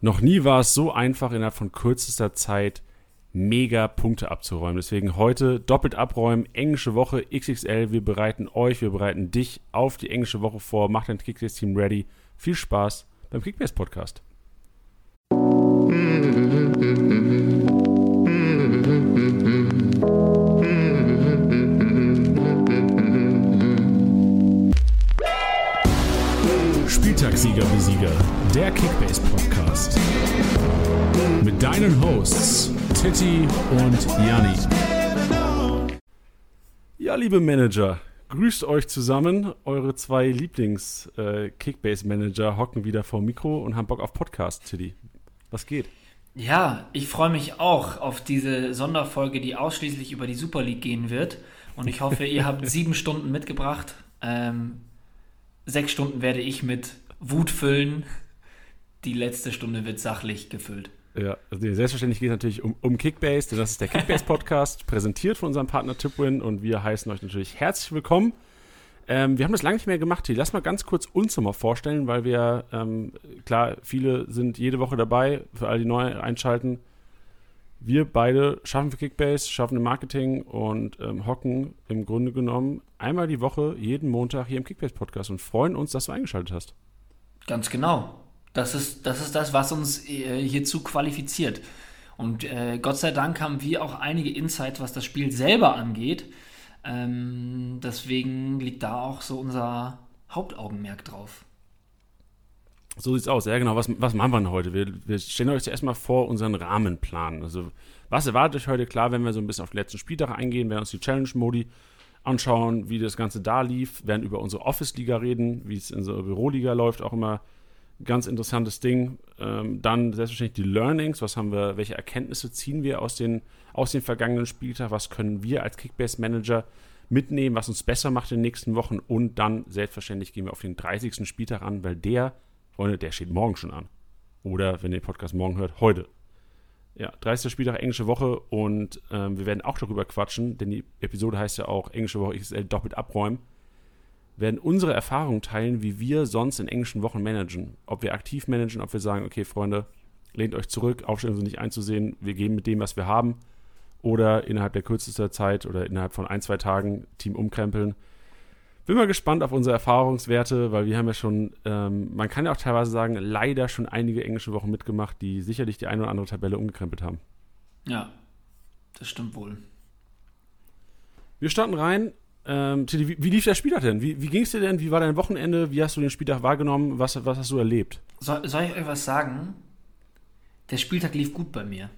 Noch nie war es so einfach, innerhalb von kürzester Zeit mega Punkte abzuräumen. Deswegen heute doppelt abräumen, englische Woche XXL. Wir bereiten euch, wir bereiten dich auf die englische Woche vor. Macht dein Kickbase-Team ready. Viel Spaß beim Kickbase-Podcast. Spieltagssieger wie Sieger, der Kickbase Podcast. Mit deinen Hosts Titti und Janni. Ja, liebe Manager, grüßt euch zusammen. Eure zwei Lieblings-Kickbase-Manager hocken wieder vor dem Mikro und haben Bock auf Podcast, Titti. Was geht? Ja, ich freue mich auch auf diese Sonderfolge, die ausschließlich über die Super League gehen wird. Und ich hoffe, ihr habt sieben Stunden mitgebracht. Ähm, sechs Stunden werde ich mit Wut füllen. Die letzte Stunde wird sachlich gefüllt. Ja, also selbstverständlich geht es natürlich um, um Kickbase, denn das ist der Kickbase-Podcast, präsentiert von unserem Partner Tipwin und wir heißen euch natürlich herzlich willkommen. Ähm, wir haben das lange nicht mehr gemacht hier. Lass mal ganz kurz uns nochmal vorstellen, weil wir, ähm, klar, viele sind jede Woche dabei, für alle, die neu einschalten. Wir beide schaffen für Kickbase, schaffen im Marketing und ähm, hocken im Grunde genommen einmal die Woche, jeden Montag hier im Kickbase-Podcast und freuen uns, dass du eingeschaltet hast. Ganz genau. Das ist, das ist das, was uns äh, hierzu qualifiziert. Und äh, Gott sei Dank haben wir auch einige Insights, was das Spiel selber angeht. Ähm, deswegen liegt da auch so unser Hauptaugenmerk drauf. So sieht's aus, ja genau. Was, was machen wir denn heute? Wir, wir stellen euch zuerst mal vor unseren Rahmenplan. Also, was erwartet euch heute? Klar, wenn wir so ein bisschen auf den letzten Spieltag eingehen, werden uns die Challenge-Modi anschauen, wie das Ganze da lief, werden über unsere Office-Liga reden, wie es in unserer Büroliga läuft, auch immer ganz interessantes Ding. Ähm, dann selbstverständlich die Learnings, was haben wir, welche Erkenntnisse ziehen wir aus den, aus den vergangenen Spieltag, was können wir als Kickbase-Manager mitnehmen, was uns besser macht in den nächsten Wochen und dann selbstverständlich gehen wir auf den 30. Spieltag an, weil der, Freunde, der steht morgen schon an. Oder wenn ihr den Podcast morgen hört, heute. Ja, 30. Spieltag, englische Woche und ähm, wir werden auch darüber quatschen, denn die Episode heißt ja auch englische Woche XL doppelt abräumen werden unsere Erfahrungen teilen, wie wir sonst in englischen Wochen managen. Ob wir aktiv managen, ob wir sagen, okay, Freunde, lehnt euch zurück, Aufstellungen sind nicht einzusehen, wir gehen mit dem, was wir haben. Oder innerhalb der kürzesten Zeit oder innerhalb von ein, zwei Tagen Team umkrempeln. Bin mal gespannt auf unsere Erfahrungswerte, weil wir haben ja schon, ähm, man kann ja auch teilweise sagen, leider schon einige englische Wochen mitgemacht, die sicherlich die eine oder andere Tabelle umgekrempelt haben. Ja, das stimmt wohl. Wir starten rein ähm, wie, wie, lief der Spieltag denn? Wie, wie ging es dir denn? Wie war dein Wochenende? Wie hast du den Spieltag wahrgenommen? Was, was hast du erlebt? Soll, soll ich euch was sagen? Der Spieltag lief gut bei mir.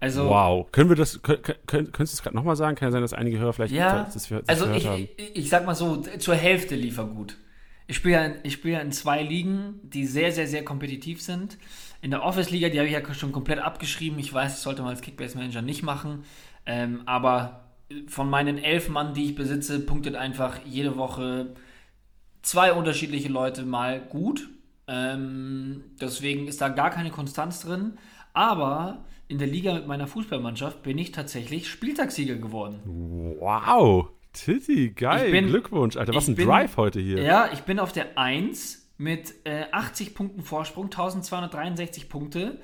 Also, wow. Können wir das, können, können, könntest du es gerade nochmal sagen? Kann ja sein, dass einige Hörer vielleicht ja, das, das, das also ich, haben. Ich, sag mal so, zur Hälfte lief er gut. Ich spiele ja, ich spiel ja in zwei Ligen, die sehr, sehr, sehr kompetitiv sind. In der Office-Liga, die habe ich ja schon komplett abgeschrieben. Ich weiß, das sollte man als Kickbase-Manager nicht machen. Ähm, aber von meinen elf Mann, die ich besitze, punktet einfach jede Woche zwei unterschiedliche Leute mal gut. Ähm, deswegen ist da gar keine Konstanz drin. Aber in der Liga mit meiner Fußballmannschaft bin ich tatsächlich Spieltagssieger geworden. Wow, Titi, geil. Bin, Glückwunsch, Alter. Was ein bin, Drive heute hier. Ja, ich bin auf der 1 mit äh, 80 Punkten Vorsprung, 1263 Punkte.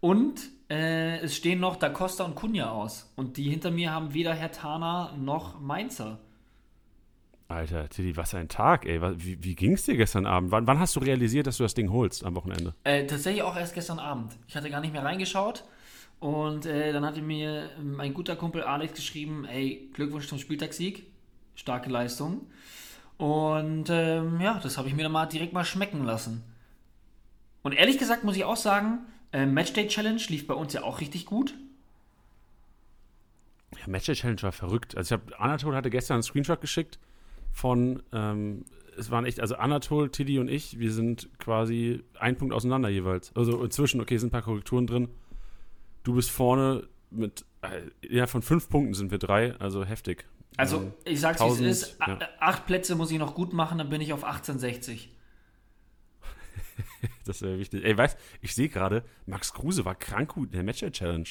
Und äh, es stehen noch Da Costa und Kunja aus. Und die hinter mir haben weder Herr Tana noch Mainzer. Alter, Tilly, was ein Tag, ey. Wie, wie ging es dir gestern Abend? Wann, wann, hast du realisiert, dass du das Ding holst am Wochenende? Äh, tatsächlich auch erst gestern Abend. Ich hatte gar nicht mehr reingeschaut. Und äh, dann hatte mir mein guter Kumpel Alex geschrieben: Ey, Glückwunsch zum Spieltagssieg. Starke Leistung. Und ähm, ja, das habe ich mir dann mal direkt mal schmecken lassen. Und ehrlich gesagt muss ich auch sagen, äh, Matchday Challenge lief bei uns ja auch richtig gut. Ja, Matchday Challenge war verrückt. Also ich habe Anatol hatte gestern einen Screenshot geschickt von, ähm, es waren echt, also Anatol, Tiddy und ich, wir sind quasi ein Punkt auseinander jeweils. Also inzwischen, okay, sind ein paar Korrekturen drin. Du bist vorne mit, äh, ja, von fünf Punkten sind wir drei, also heftig. Also ähm, ich sag's wie es ist, ja. acht Plätze muss ich noch gut machen, dann bin ich auf 1860. das wäre wichtig. Ey, weißt ich sehe gerade, Max Kruse war krank gut in der Matcher-Challenge.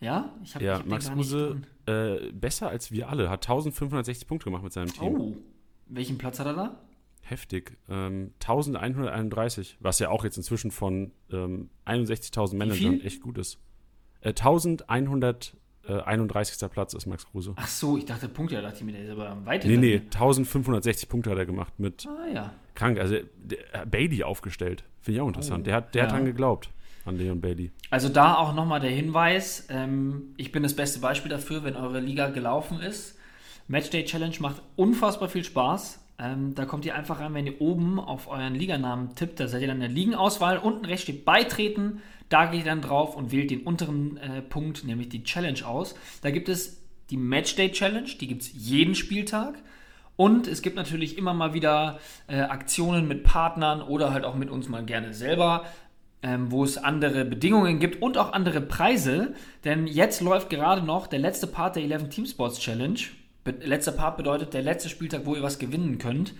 Ja? Ich habe Ja, ich Max Kruse äh, besser als wir alle. Hat 1560 Punkte gemacht mit seinem Team. Oh, welchen Platz hat er da? Heftig. Ähm, 1131, was ja auch jetzt inzwischen von ähm, 61.000 Managern echt gut ist. Äh, 1131. Platz ist Max Kruse. Ach so, ich dachte Punkte, da dachte ich mir, der ist aber am weitesten. Nee, nee, 1560 Punkte hat er gemacht mit ah, ja. krank. Also der, Bailey aufgestellt. Finde ich auch interessant. Oh, der hat, der ja. hat dran geglaubt an Leon Bailey. Also da auch nochmal der Hinweis, ähm, ich bin das beste Beispiel dafür, wenn eure Liga gelaufen ist. Matchday Challenge macht unfassbar viel Spaß. Ähm, da kommt ihr einfach rein, wenn ihr oben auf euren Liganamen tippt, da seid ihr dann in der Ligenauswahl. Unten rechts steht Beitreten. Da geht ihr dann drauf und wählt den unteren äh, Punkt, nämlich die Challenge aus. Da gibt es die Matchday Challenge, die gibt es jeden Spieltag. Und es gibt natürlich immer mal wieder äh, Aktionen mit Partnern oder halt auch mit uns mal gerne selber, ähm, wo es andere Bedingungen gibt und auch andere Preise. Denn jetzt läuft gerade noch der letzte Part der 11 Team Sports Challenge letzter Part bedeutet der letzte Spieltag, wo ihr was gewinnen könnt.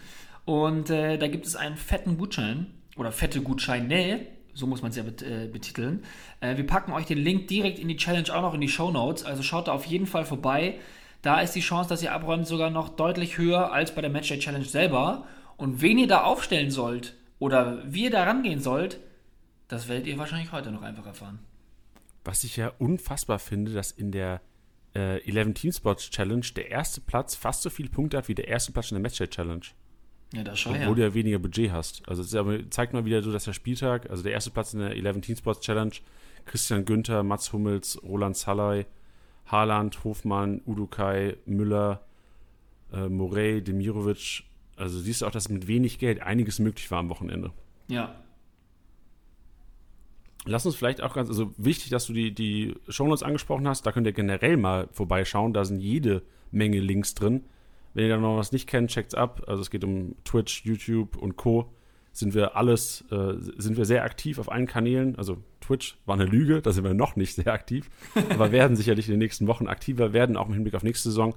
Und äh, da gibt es einen fetten Gutschein oder fette Gutscheine, so muss man es ja bet äh, betiteln. Äh, wir packen euch den Link direkt in die Challenge auch noch in die Show Notes, also schaut da auf jeden Fall vorbei. Da ist die Chance, dass ihr abräumt, sogar noch deutlich höher als bei der Matchday Challenge selber. Und wen ihr da aufstellen sollt oder wie ihr da rangehen sollt, das werdet ihr wahrscheinlich heute noch einfach erfahren. Was ich ja unfassbar finde, dass in der äh, 11 Team Spots Challenge der erste Platz fast so viele Punkte hat wie der erste Platz in der Matchday Challenge. Ja, das schon. Obwohl ja. du ja weniger Budget hast. Also es zeigt mal wieder so, dass der Spieltag, also der erste Platz in der 11 Team Spots Challenge, Christian Günther, Mats Hummels, Roland Salai, Haaland, Hofmann, Udukai, Müller, äh, Morey, Demirovic. Also siehst du auch, dass mit wenig Geld einiges möglich war am Wochenende. Ja, Lass uns vielleicht auch ganz, also wichtig, dass du die, die Shownotes angesprochen hast, da könnt ihr generell mal vorbeischauen, da sind jede Menge Links drin. Wenn ihr da noch was nicht kennt, checkt's ab. Also es geht um Twitch, YouTube und Co. Sind wir alles, äh, sind wir sehr aktiv auf allen Kanälen. Also Twitch war eine Lüge, da sind wir noch nicht sehr aktiv, aber werden sicherlich in den nächsten Wochen aktiver werden, auch im Hinblick auf nächste Saison.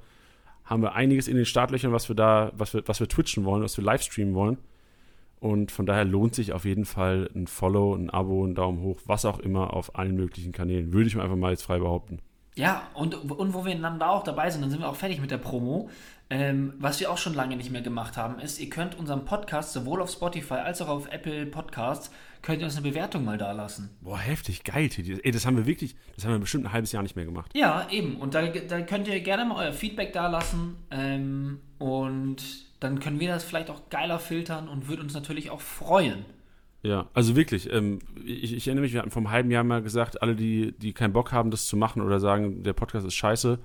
Haben wir einiges in den Startlöchern, was wir da, was wir, was wir twitchen wollen, was wir livestreamen wollen. Und von daher lohnt sich auf jeden Fall ein Follow, ein Abo, ein Daumen hoch, was auch immer auf allen möglichen Kanälen. Würde ich mir einfach mal jetzt frei behaupten. Ja, und, und wo wir dann da auch dabei sind, dann sind wir auch fertig mit der Promo. Ähm, was wir auch schon lange nicht mehr gemacht haben, ist, ihr könnt unseren Podcast sowohl auf Spotify als auch auf Apple Podcasts, könnt ihr uns eine Bewertung mal da lassen. Boah, heftig, geil. Ey, das haben wir wirklich, das haben wir bestimmt ein halbes Jahr nicht mehr gemacht. Ja, eben. Und da, da könnt ihr gerne mal euer Feedback da lassen. Ähm, und dann können wir das vielleicht auch geiler filtern und würde uns natürlich auch freuen. Ja, also wirklich, ähm, ich, ich, erinnere mich, wir hatten vor einem halben Jahr mal gesagt, alle, die, die keinen Bock haben, das zu machen oder sagen, der Podcast ist scheiße,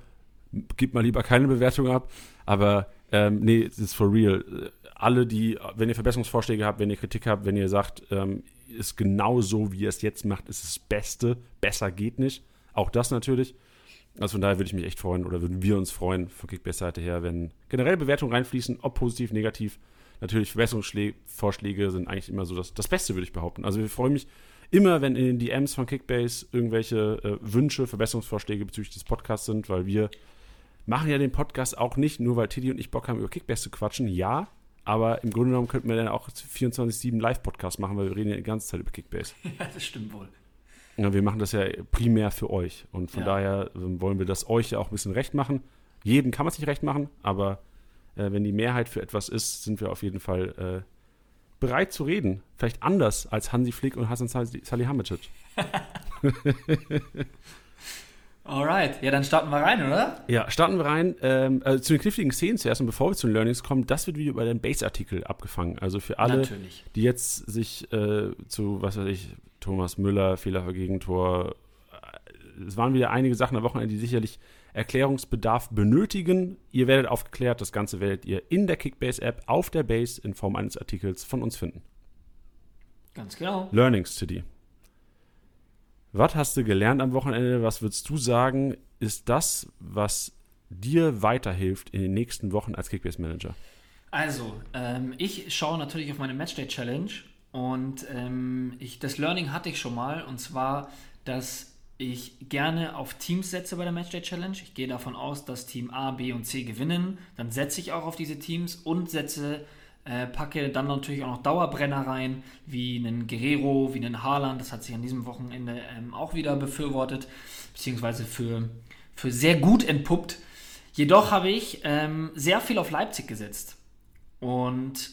gibt mal lieber keine Bewertung ab. Aber ähm, nee, es ist for real. Alle, die, wenn ihr Verbesserungsvorschläge habt, wenn ihr Kritik habt, wenn ihr sagt, ähm, ist genau so, wie ihr es jetzt macht, ist das Beste, besser geht nicht. Auch das natürlich. Also von daher würde ich mich echt freuen oder würden wir uns freuen von Kickbase-Seite her, wenn generell Bewertungen reinfließen, ob positiv, negativ. Natürlich Verbesserungsvorschläge sind eigentlich immer so das, das Beste, würde ich behaupten. Also wir freuen mich immer, wenn in den DMs von Kickbase irgendwelche äh, Wünsche, Verbesserungsvorschläge bezüglich des Podcasts sind, weil wir machen ja den Podcast auch nicht, nur weil Tiddy und ich Bock haben, über Kickbase zu quatschen. Ja, aber im Grunde genommen könnten wir dann auch 24-7 Live-Podcast machen, weil wir reden ja die ganze Zeit über Kickbase. Ja, das stimmt wohl. Ja, wir machen das ja primär für euch. Und von ja. daher ähm, wollen wir das euch ja auch ein bisschen recht machen. Jedem kann man es nicht recht machen, aber äh, wenn die Mehrheit für etwas ist, sind wir auf jeden Fall äh, bereit zu reden. Vielleicht anders als Hansi Flick und Hasan Salihamidzic. Alright, ja, dann starten wir rein, oder? Ja, starten wir rein. Ähm, also zu den kniffligen Szenen zuerst und bevor wir zu den Learnings kommen, das wird wieder über den Base-Artikel abgefangen. Also für alle, Natürlich. die jetzt sich äh, zu, was weiß ich, Thomas Müller, Fehler für Gegentor. Es waren wieder einige Sachen am Wochenende, die sicherlich Erklärungsbedarf benötigen. Ihr werdet aufgeklärt. Das Ganze werdet ihr in der Kickbase-App auf der Base in Form eines Artikels von uns finden. Ganz genau. Learnings to die. Was hast du gelernt am Wochenende? Was würdest du sagen, ist das, was dir weiterhilft in den nächsten Wochen als Kickbase-Manager? Also, ähm, ich schaue natürlich auf meine Matchday Challenge und ähm, ich, das Learning hatte ich schon mal, und zwar, dass ich gerne auf Teams setze bei der Matchday Challenge. Ich gehe davon aus, dass Team A, B und C gewinnen. Dann setze ich auch auf diese Teams und setze, äh, packe dann natürlich auch noch Dauerbrenner rein, wie einen Guerrero, wie einen Haaland. Das hat sich an diesem Wochenende ähm, auch wieder befürwortet, beziehungsweise für, für sehr gut entpuppt. Jedoch habe ich ähm, sehr viel auf Leipzig gesetzt. Und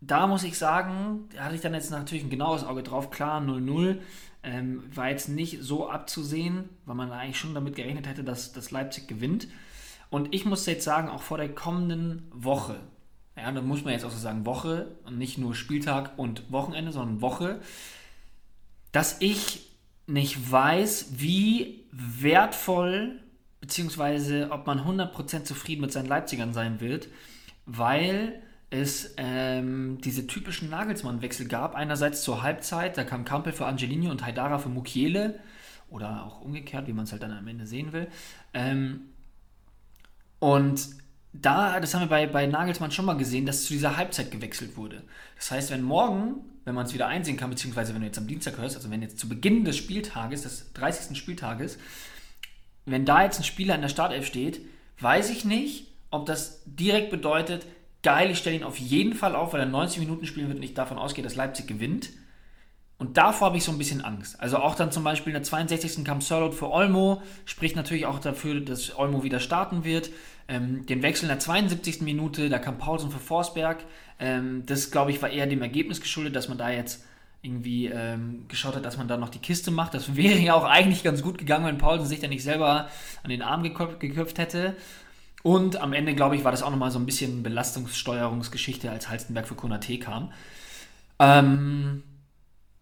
da muss ich sagen, da hatte ich dann jetzt natürlich ein genaues Auge drauf. Klar, 0-0 ähm, war jetzt nicht so abzusehen, weil man eigentlich schon damit gerechnet hätte, dass, dass Leipzig gewinnt. Und ich muss jetzt sagen, auch vor der kommenden Woche, ja, da muss man jetzt auch so sagen, Woche und nicht nur Spieltag und Wochenende, sondern Woche, dass ich nicht weiß, wie wertvoll, beziehungsweise ob man 100% zufrieden mit seinen Leipzigern sein wird, weil es ähm, diese typischen Nagelsmann-Wechsel gab. Einerseits zur Halbzeit, da kam Kampel für Angelini und Haidara für Mukiele. Oder auch umgekehrt, wie man es halt dann am Ende sehen will. Ähm, und da, das haben wir bei, bei Nagelsmann schon mal gesehen, dass zu dieser Halbzeit gewechselt wurde. Das heißt, wenn morgen, wenn man es wieder einsehen kann, beziehungsweise wenn du jetzt am Dienstag hörst, also wenn jetzt zu Beginn des Spieltages, des 30. Spieltages, wenn da jetzt ein Spieler in der Startelf steht, weiß ich nicht, ob das direkt bedeutet, geil, ich stelle ihn auf jeden Fall auf, weil er 90 Minuten spielen wird und ich davon ausgehe, dass Leipzig gewinnt. Und davor habe ich so ein bisschen Angst. Also auch dann zum Beispiel in der 62. kam Sörlot für Olmo, spricht natürlich auch dafür, dass Olmo wieder starten wird. Ähm, den Wechsel in der 72. Minute, da kam Paulsen für Forsberg. Ähm, das, glaube ich, war eher dem Ergebnis geschuldet, dass man da jetzt irgendwie ähm, geschaut hat, dass man da noch die Kiste macht. Das wäre ja auch eigentlich ganz gut gegangen, wenn Paulsen sich da nicht selber an den Arm geköpft hätte. Und am Ende, glaube ich, war das auch nochmal so ein bisschen Belastungssteuerungsgeschichte, als Halstenberg für Konate kam. Ähm,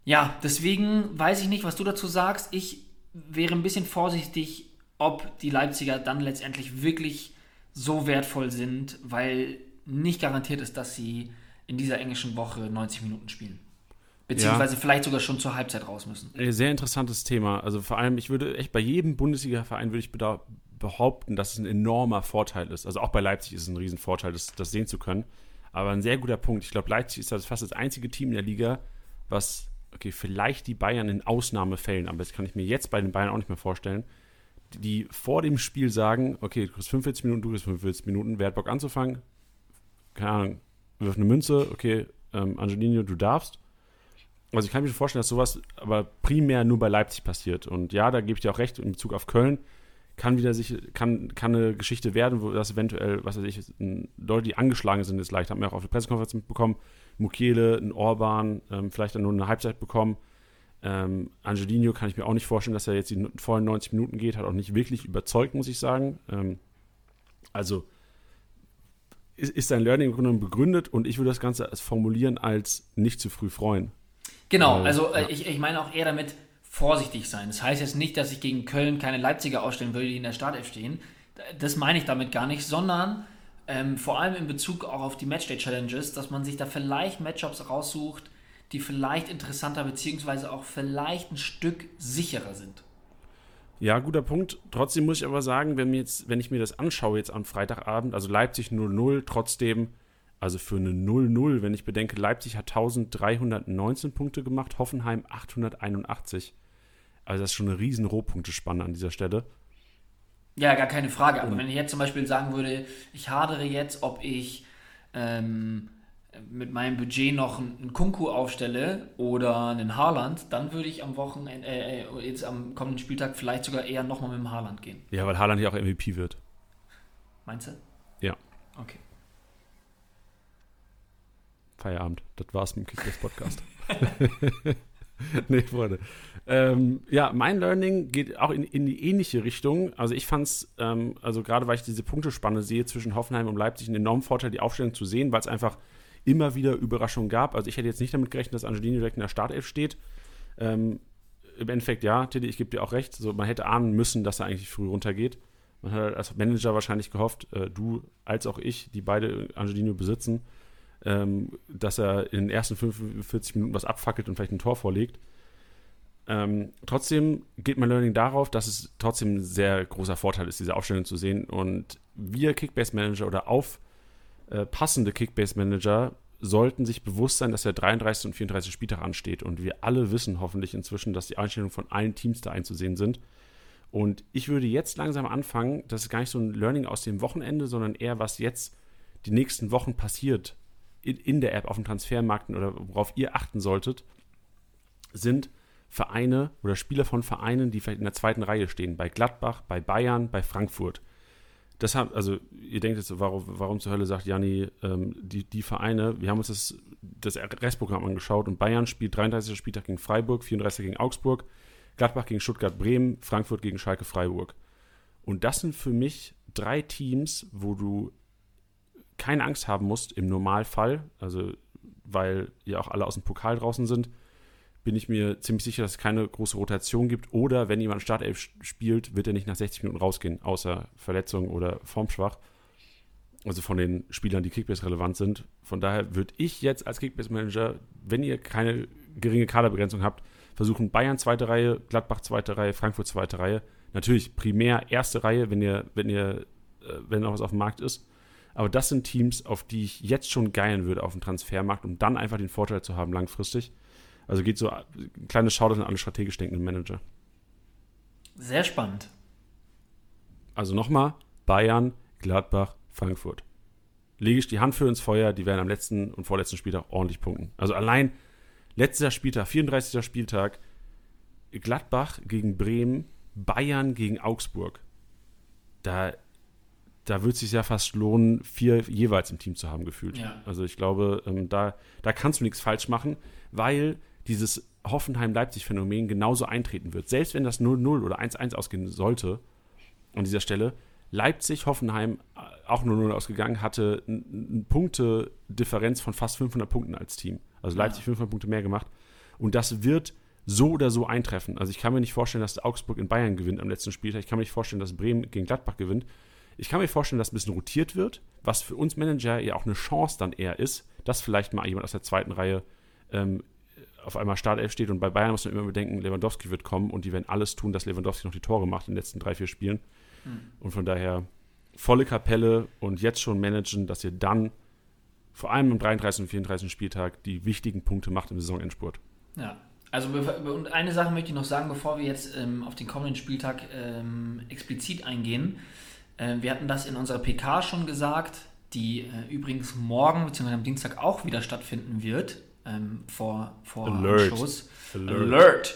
ja, deswegen weiß ich nicht, was du dazu sagst. Ich wäre ein bisschen vorsichtig, ob die Leipziger dann letztendlich wirklich so wertvoll sind, weil nicht garantiert ist, dass sie in dieser englischen Woche 90 Minuten spielen. Beziehungsweise ja. vielleicht sogar schon zur Halbzeit raus müssen. Sehr interessantes Thema. Also vor allem, ich würde echt bei jedem Bundesliga-Verein würde ich behaupten, dass es ein enormer Vorteil ist. Also auch bei Leipzig ist es ein Riesenvorteil, das, das sehen zu können. Aber ein sehr guter Punkt. Ich glaube, Leipzig ist das fast das einzige Team in der Liga, was, okay, vielleicht die Bayern in Ausnahmefällen, aber das kann ich mir jetzt bei den Bayern auch nicht mehr vorstellen, die vor dem Spiel sagen, okay, du kriegst 45 Minuten, du kriegst 45 Minuten, wer hat Bock anzufangen? Keine Ahnung, wirf eine Münze, okay, ähm, Angelino, du darfst. Also ich kann mir schon vorstellen, dass sowas aber primär nur bei Leipzig passiert. Und ja, da gebe ich dir auch recht in Bezug auf Köln kann wieder sich, kann, kann eine Geschichte werden, wo das eventuell, was weiß ich, Leute, die angeschlagen sind, ist leicht. Haben wir auch auf der Pressekonferenz mitbekommen. Mukiele, ein Orban, ähm, vielleicht dann nur eine Halbzeit bekommen. Ähm, Angelino kann ich mir auch nicht vorstellen, dass er jetzt die vollen 90 Minuten geht, hat auch nicht wirklich überzeugt, muss ich sagen. Ähm, also ist, ist sein Learning im Grunde begründet und ich würde das Ganze als formulieren als nicht zu früh freuen. Genau, also äh, ja. ich, ich meine auch eher damit, vorsichtig sein. Das heißt jetzt nicht, dass ich gegen Köln keine Leipziger ausstellen würde, die in der Startelf stehen. Das meine ich damit gar nicht, sondern ähm, vor allem in Bezug auch auf die Matchday-Challenges, dass man sich da vielleicht Matchups raussucht, die vielleicht interessanter beziehungsweise auch vielleicht ein Stück sicherer sind. Ja, guter Punkt. Trotzdem muss ich aber sagen, wenn, mir jetzt, wenn ich mir das anschaue jetzt am Freitagabend, also Leipzig 0-0, trotzdem, also für eine 0-0, wenn ich bedenke, Leipzig hat 1319 Punkte gemacht, Hoffenheim 881. Also das ist schon eine riesen Rohpunktespanne an dieser Stelle. Ja, gar keine Frage. Aber wenn ich jetzt zum Beispiel sagen würde, ich hadere jetzt, ob ich ähm, mit meinem Budget noch einen Kunku aufstelle oder einen Haaland, dann würde ich am Wochenende, äh, äh, jetzt am kommenden Spieltag vielleicht sogar eher nochmal mit dem Haaland gehen. Ja, weil Haaland ja auch MVP wird. Meinst du? Ja. Okay. Feierabend. Das war's mit dem Kickbase Podcast. nee, Freunde. Ähm, ja, mein Learning geht auch in, in die ähnliche Richtung. Also ich fand es, ähm, also gerade weil ich diese Punktespanne sehe zwischen Hoffenheim und Leipzig, einen enormen Vorteil, die Aufstellung zu sehen, weil es einfach immer wieder Überraschungen gab. Also ich hätte jetzt nicht damit gerechnet, dass Angelino direkt in der Startelf steht. Ähm, Im Endeffekt, ja, Tilly, ich gebe dir auch recht. So, man hätte ahnen müssen, dass er eigentlich früh runtergeht. Man hat als Manager wahrscheinlich gehofft, äh, du als auch ich, die beide Angelino besitzen, ähm, dass er in den ersten 45 Minuten was abfackelt und vielleicht ein Tor vorlegt. Ähm, trotzdem geht mein Learning darauf, dass es trotzdem ein sehr großer Vorteil ist, diese Aufstellung zu sehen. Und wir Kickbase-Manager oder aufpassende äh, Kickbase-Manager sollten sich bewusst sein, dass der 33. und 34. Spieltag ansteht. Und wir alle wissen hoffentlich inzwischen, dass die Einstellungen von allen Teams da einzusehen sind. Und ich würde jetzt langsam anfangen, das ist gar nicht so ein Learning aus dem Wochenende, sondern eher, was jetzt die nächsten Wochen passiert in, in der App auf dem Transfermarkt oder worauf ihr achten solltet, sind Vereine oder Spieler von Vereinen, die vielleicht in der zweiten Reihe stehen, bei Gladbach, bei Bayern, bei Frankfurt. das haben, also ihr denkt jetzt, warum, warum zur Hölle sagt Janni, ähm, die, die Vereine, wir haben uns das, das Restprogramm angeschaut und Bayern spielt 33. Spieltag gegen Freiburg, 34. gegen Augsburg, Gladbach gegen Stuttgart Bremen, Frankfurt gegen Schalke Freiburg. Und das sind für mich drei Teams, wo du keine Angst haben musst im Normalfall, also weil ja auch alle aus dem Pokal draußen sind, bin ich mir ziemlich sicher, dass es keine große Rotation gibt. Oder wenn jemand Startelf spielt, wird er nicht nach 60 Minuten rausgehen, außer Verletzung oder formschwach. Also von den Spielern, die Kickbase relevant sind. Von daher würde ich jetzt als Kickbase-Manager, wenn ihr keine geringe Kaderbegrenzung habt, versuchen Bayern zweite Reihe, Gladbach zweite Reihe, Frankfurt zweite Reihe. Natürlich primär erste Reihe, wenn ihr, wenn ihr, äh, wenn noch was auf dem Markt ist. Aber das sind Teams, auf die ich jetzt schon geilen würde auf dem Transfermarkt, um dann einfach den Vorteil zu haben langfristig. Also geht so ein kleines Shoutout an alle strategisch denkenden Manager. Sehr spannend. Also nochmal, Bayern, Gladbach, Frankfurt. Lege ich die Hand für ins Feuer, die werden am letzten und vorletzten Spieltag ordentlich punkten. Also allein letzter Spieltag, 34. Spieltag, Gladbach gegen Bremen, Bayern gegen Augsburg. Da, da wird es sich ja fast lohnen, vier jeweils im Team zu haben, gefühlt. Ja. Also ich glaube, ähm, da, da kannst du nichts falsch machen, weil dieses Hoffenheim-Leipzig-Phänomen genauso eintreten wird. Selbst wenn das 0-0 oder 1-1 ausgehen sollte, an dieser Stelle, Leipzig, Hoffenheim äh, auch 0-0 ausgegangen, hatte eine Punktedifferenz von fast 500 Punkten als Team. Also Leipzig ja. 500 Punkte mehr gemacht. Und das wird so oder so eintreffen. Also ich kann mir nicht vorstellen, dass Augsburg in Bayern gewinnt am letzten Spieltag. Ich kann mir nicht vorstellen, dass Bremen gegen Gladbach gewinnt. Ich kann mir vorstellen, dass ein bisschen rotiert wird, was für uns Manager ja auch eine Chance dann eher ist, dass vielleicht mal jemand aus der zweiten Reihe ähm, auf einmal Startelf steht und bei Bayern muss man immer bedenken, Lewandowski wird kommen und die werden alles tun, dass Lewandowski noch die Tore macht in den letzten drei, vier Spielen. Mhm. Und von daher volle Kapelle und jetzt schon managen, dass ihr dann vor allem am 33. und 34. Spieltag die wichtigen Punkte macht im Saisonendspurt. Ja, also und eine Sache möchte ich noch sagen, bevor wir jetzt ähm, auf den kommenden Spieltag ähm, explizit eingehen. Äh, wir hatten das in unserer PK schon gesagt, die äh, übrigens morgen bzw. am Dienstag auch wieder stattfinden wird ähm, vor, vor Alert. Shows. Alert. Alert.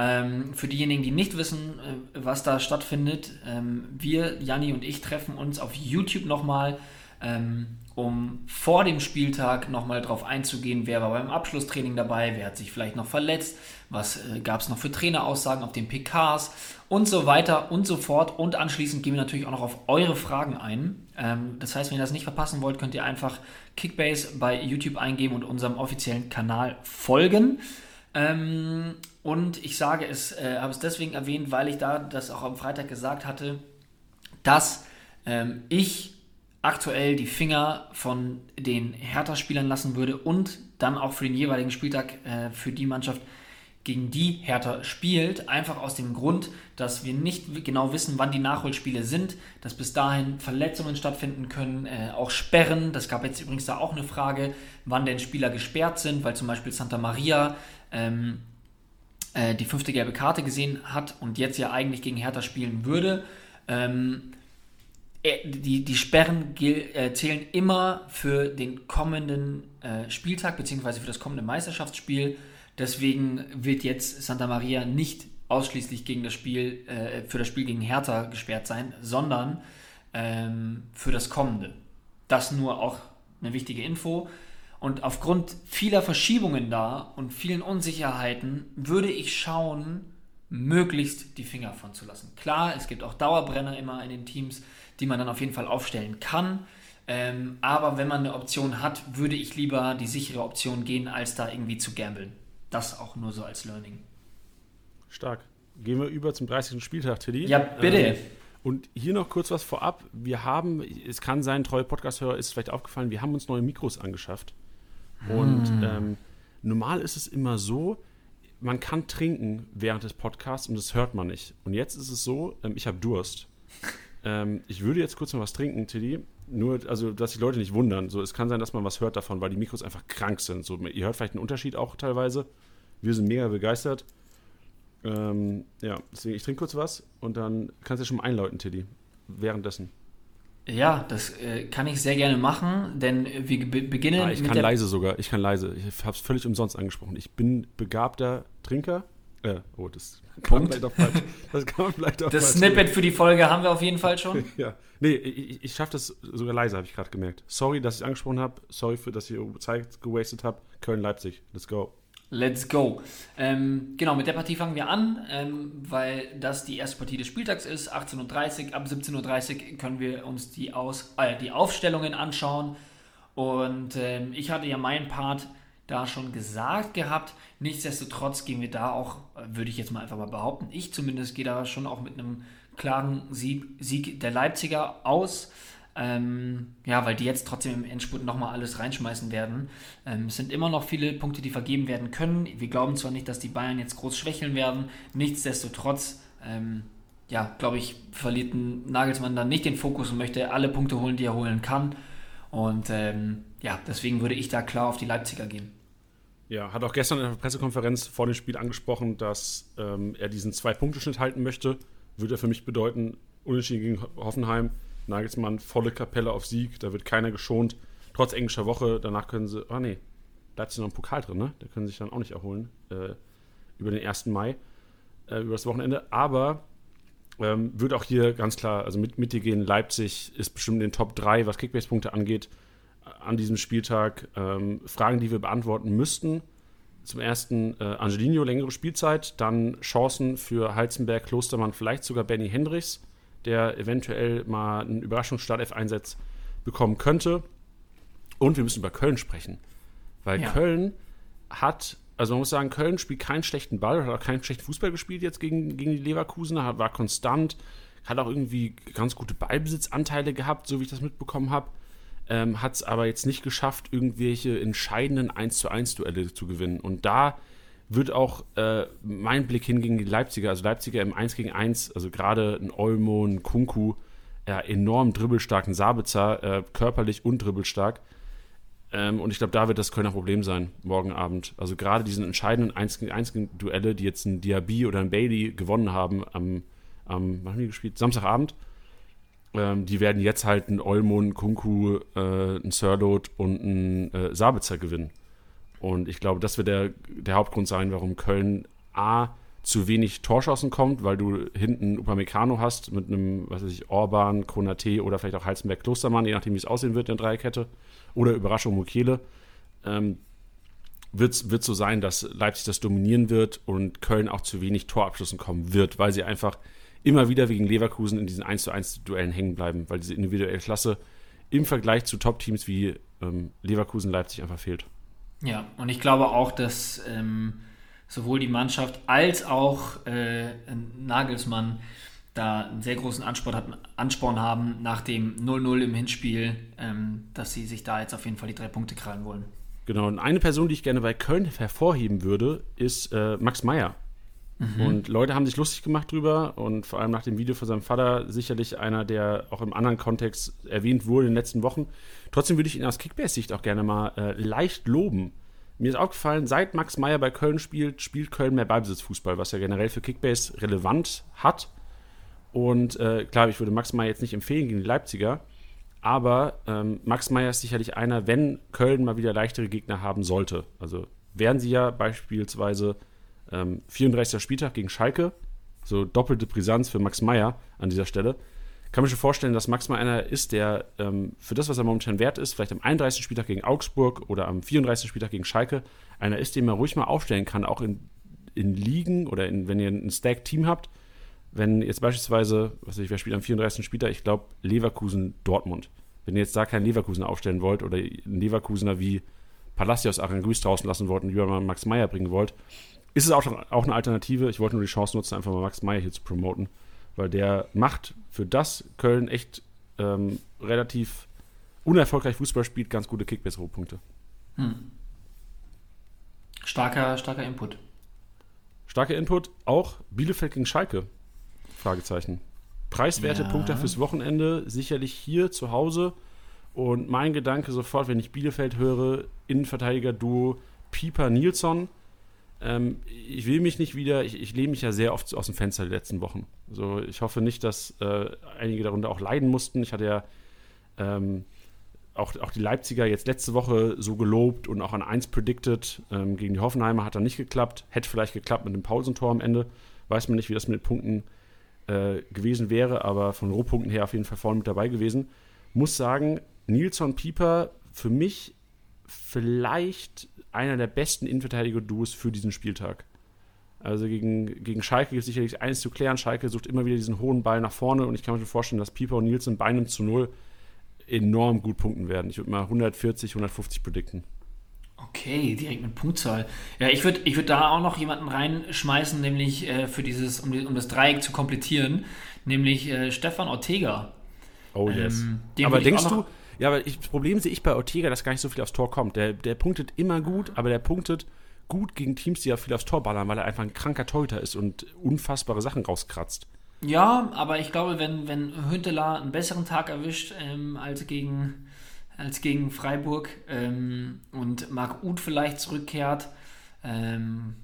Ähm, für diejenigen, die nicht wissen, äh, was da stattfindet, ähm, wir, Janni und ich, treffen uns auf YouTube nochmal, ähm, um vor dem Spieltag nochmal drauf einzugehen, wer war beim Abschlusstraining dabei, wer hat sich vielleicht noch verletzt, was äh, gab es noch für Traineraussagen auf den PKs und so weiter und so fort. Und anschließend gehen wir natürlich auch noch auf eure Fragen ein. Ähm, das heißt, wenn ihr das nicht verpassen wollt, könnt ihr einfach Kickbase bei YouTube eingeben und unserem offiziellen Kanal folgen. Ähm, und ich sage es, äh, habe es deswegen erwähnt, weil ich da das auch am Freitag gesagt hatte, dass ähm, ich aktuell die Finger von den Hertha-Spielern lassen würde und dann auch für den jeweiligen Spieltag äh, für die Mannschaft gegen die Hertha spielt, einfach aus dem Grund, dass wir nicht genau wissen, wann die Nachholspiele sind, dass bis dahin Verletzungen stattfinden können, äh, auch Sperren. Das gab jetzt übrigens da auch eine Frage, wann denn Spieler gesperrt sind, weil zum Beispiel Santa Maria ähm, äh, die fünfte gelbe Karte gesehen hat und jetzt ja eigentlich gegen Hertha spielen würde. Ähm, äh, die, die Sperren äh, zählen immer für den kommenden äh, Spieltag beziehungsweise für das kommende Meisterschaftsspiel. Deswegen wird jetzt Santa Maria nicht ausschließlich gegen das Spiel, äh, für das Spiel gegen Hertha gesperrt sein, sondern ähm, für das kommende. Das nur auch eine wichtige Info. Und aufgrund vieler Verschiebungen da und vielen Unsicherheiten würde ich schauen, möglichst die Finger von zu lassen. Klar, es gibt auch Dauerbrenner immer in den Teams, die man dann auf jeden Fall aufstellen kann. Ähm, aber wenn man eine Option hat, würde ich lieber die sichere Option gehen, als da irgendwie zu gambeln. Das auch nur so als Learning. Stark. Gehen wir über zum 30. Spieltag, Tilly. Ja, bitte. Ähm, und hier noch kurz was vorab. Wir haben, es kann sein, treue Podcast-Hörer ist vielleicht aufgefallen, wir haben uns neue Mikros angeschafft. Und hm. ähm, normal ist es immer so, man kann trinken während des Podcasts und das hört man nicht. Und jetzt ist es so, ähm, ich habe Durst. ähm, ich würde jetzt kurz mal was trinken, Tilly. Nur, also, dass die Leute nicht wundern. So, es kann sein, dass man was hört davon, weil die Mikros einfach krank sind. So, ihr hört vielleicht einen Unterschied auch teilweise. Wir sind mega begeistert. Ähm, ja, deswegen, ich trinke kurz was und dann kannst du schon mal einläuten, Tilly. Währenddessen. Ja, das äh, kann ich sehr gerne machen, denn wir be beginnen. Ja, ich kann leise sogar, ich kann leise. Ich habe es völlig umsonst angesprochen. Ich bin begabter Trinker Äh, oh, das kann man vielleicht auch falsch. Das kann man vielleicht auch Das Snippet machen. für die Folge haben wir auf jeden Fall schon. ja. Nee, ich, ich schaffe das sogar leise, habe ich gerade gemerkt. Sorry, dass ich angesprochen habe. Sorry, für, dass ich Zeit gewastet habe. Köln-Leipzig. Let's go. Let's go. Ähm, genau, mit der Partie fangen wir an, ähm, weil das die erste Partie des Spieltags ist. 18.30 Uhr, ab 17.30 Uhr können wir uns die, Aus äh, die Aufstellungen anschauen. Und ähm, ich hatte ja meinen Part da schon gesagt gehabt. Nichtsdestotrotz gehen wir da auch, würde ich jetzt mal einfach mal behaupten, ich zumindest gehe da schon auch mit einem klaren Sieg, Sieg der Leipziger aus. Ähm, ja, weil die jetzt trotzdem im Endspurt nochmal alles reinschmeißen werden. Ähm, es sind immer noch viele Punkte, die vergeben werden können. Wir glauben zwar nicht, dass die Bayern jetzt groß schwächeln werden, nichtsdestotrotz, ähm, ja, glaube ich, verliert ein Nagelsmann dann nicht den Fokus und möchte alle Punkte holen, die er holen kann. Und ähm, ja, deswegen würde ich da klar auf die Leipziger gehen. Ja, hat auch gestern in der Pressekonferenz vor dem Spiel angesprochen, dass ähm, er diesen Zwei-Punkte-Schnitt halten möchte. Würde er für mich bedeuten, Unentschieden gegen Hoffenheim, Nagelsmann volle Kapelle auf Sieg, da wird keiner geschont. Trotz englischer Woche, danach können sie, ah nee, da hat sie noch einen Pokal drin, ne? Der können sie sich dann auch nicht erholen äh, über den 1. Mai, äh, über das Wochenende. Aber ähm, wird auch hier ganz klar, also mit, mit dir gehen, Leipzig ist bestimmt in den Top 3, was Kickbase-Punkte angeht an diesem Spieltag ähm, Fragen, die wir beantworten müssten. Zum ersten äh, Angelino, längere Spielzeit, dann Chancen für Heizenberg, Klostermann, vielleicht sogar Benny Hendricks, der eventuell mal einen Überraschungsstartelf-Einsatz bekommen könnte. Und wir müssen über Köln sprechen, weil ja. Köln hat, also man muss sagen, Köln spielt keinen schlechten Ball, hat auch keinen schlechten Fußball gespielt jetzt gegen, gegen die Leverkusener, war konstant, hat auch irgendwie ganz gute Ballbesitzanteile gehabt, so wie ich das mitbekommen habe ähm, hat es aber jetzt nicht geschafft, irgendwelche entscheidenden 1 zu 1 Duelle zu gewinnen. Und da wird auch äh, mein Blick hin gegen die Leipziger, also Leipziger im 1 gegen 1, also gerade ein Olmo, ein Kunku, ja, enorm dribbelstarken Sabitzer, äh, körperlich und dribbelstark. Ähm, und ich glaube, da wird das Kölner Problem sein, morgen Abend. Also gerade diesen entscheidenden 1 gegen 1 Duelle, die jetzt ein Diaby oder ein Bailey gewonnen haben am, am wann haben die gespielt? Samstagabend ähm, die werden jetzt halt einen Olmo, einen Kunku, äh, einen Sirlot und einen äh, Sabitzer gewinnen. Und ich glaube, das wird der, der Hauptgrund sein, warum Köln A zu wenig Torschancen kommt, weil du hinten Upamecano hast mit einem, was weiß ich, Orban, Konate oder vielleicht auch Heizenberg Klostermann, je nachdem, wie es aussehen wird in der Dreierkette. Oder Überraschung Mukiele. Ähm, wird es so sein, dass Leipzig das dominieren wird und Köln auch zu wenig Torabschlüssen kommen wird, weil sie einfach immer wieder wegen Leverkusen in diesen 1 zu 1 Duellen hängen bleiben, weil diese individuelle Klasse im Vergleich zu Top-Teams wie ähm, Leverkusen, Leipzig einfach fehlt. Ja, und ich glaube auch, dass ähm, sowohl die Mannschaft als auch äh, Nagelsmann da einen sehr großen Ansporn, hatten, Ansporn haben nach dem 0-0 im Hinspiel, ähm, dass sie sich da jetzt auf jeden Fall die drei Punkte krallen wollen. Genau, und eine Person, die ich gerne bei Köln hervorheben würde, ist äh, Max Meyer. Mhm. Und Leute haben sich lustig gemacht drüber und vor allem nach dem Video von seinem Vater sicherlich einer, der auch im anderen Kontext erwähnt wurde in den letzten Wochen. Trotzdem würde ich ihn aus Kickbase-Sicht auch gerne mal äh, leicht loben. Mir ist aufgefallen, seit Max Meyer bei Köln spielt, spielt Köln mehr Ballbesitzfußball, was ja generell für Kickbase relevant hat. Und äh, klar, ich würde Max Meyer jetzt nicht empfehlen gegen die Leipziger, aber ähm, Max Meyer ist sicherlich einer, wenn Köln mal wieder leichtere Gegner haben sollte. Also werden sie ja beispielsweise ähm, 34. Spieltag gegen Schalke. So doppelte Brisanz für Max Meyer an dieser Stelle. Kann mir schon vorstellen, dass Max mal einer ist, der ähm, für das, was er momentan wert ist, vielleicht am 31. Spieltag gegen Augsburg oder am 34. Spieltag gegen Schalke, einer ist, den man ruhig mal aufstellen kann, auch in, in Ligen oder in, wenn ihr ein Stack-Team habt. Wenn jetzt beispielsweise, was weiß ich, wer spielt am 34. Spieltag? Ich glaube, Leverkusen-Dortmund. Wenn ihr jetzt da keinen Leverkusen aufstellen wollt oder einen Leverkusener wie Palacios Aranguiz draußen lassen wollt und lieber mal Max Meyer bringen wollt, ist es auch, auch eine Alternative. Ich wollte nur die Chance nutzen, einfach mal Max Meyer hier zu promoten, weil der macht für das Köln echt ähm, relativ unerfolgreich Fußball spielt, ganz gute Kickbase-Rohpunkte. Hm. Starker, starker Input. Starker Input, auch Bielefeld gegen Schalke? Fragezeichen. Preiswerte ja. Punkte fürs Wochenende, sicherlich hier zu Hause. Und mein Gedanke sofort, wenn ich Bielefeld höre, Innenverteidiger-Duo Pieper Nilsson ähm, ich will mich nicht wieder, ich, ich lehne mich ja sehr oft aus dem Fenster die letzten Wochen. Also ich hoffe nicht, dass äh, einige darunter auch leiden mussten. Ich hatte ja ähm, auch, auch die Leipziger jetzt letzte Woche so gelobt und auch an 1 predicted. Ähm, gegen die Hoffenheimer hat er nicht geklappt. Hätte vielleicht geklappt mit dem Pausentor am Ende. Weiß man nicht, wie das mit den Punkten äh, gewesen wäre, aber von Rohpunkten her auf jeden Fall vorne mit dabei gewesen. Muss sagen, Nilsson Pieper für mich vielleicht einer der besten Innenverteidiger-Duos für diesen Spieltag. Also gegen, gegen Schalke gibt es sicherlich eins zu klären. Schalke sucht immer wieder diesen hohen Ball nach vorne und ich kann mir schon vorstellen, dass Pieper und Nielsen bei einem zu null enorm gut punkten werden. Ich würde mal 140, 150 predikten. Okay, direkt mit Punktzahl. Ja, ich würde ich würd da auch noch jemanden reinschmeißen, nämlich äh, für dieses, um, die, um das Dreieck zu komplettieren, nämlich äh, Stefan Ortega. Oh yes. Ähm, aber denkst du, ja, aber ich, das Problem sehe ich bei Ortega, dass gar nicht so viel aufs Tor kommt. Der, der punktet immer gut, aber der punktet gut gegen Teams, die ja viel aufs Tor ballern, weil er einfach ein kranker Torhüter ist und unfassbare Sachen rauskratzt. Ja, aber ich glaube, wenn, wenn Hünteler einen besseren Tag erwischt ähm, als, gegen, als gegen Freiburg ähm, und Marc Uth vielleicht zurückkehrt, ähm,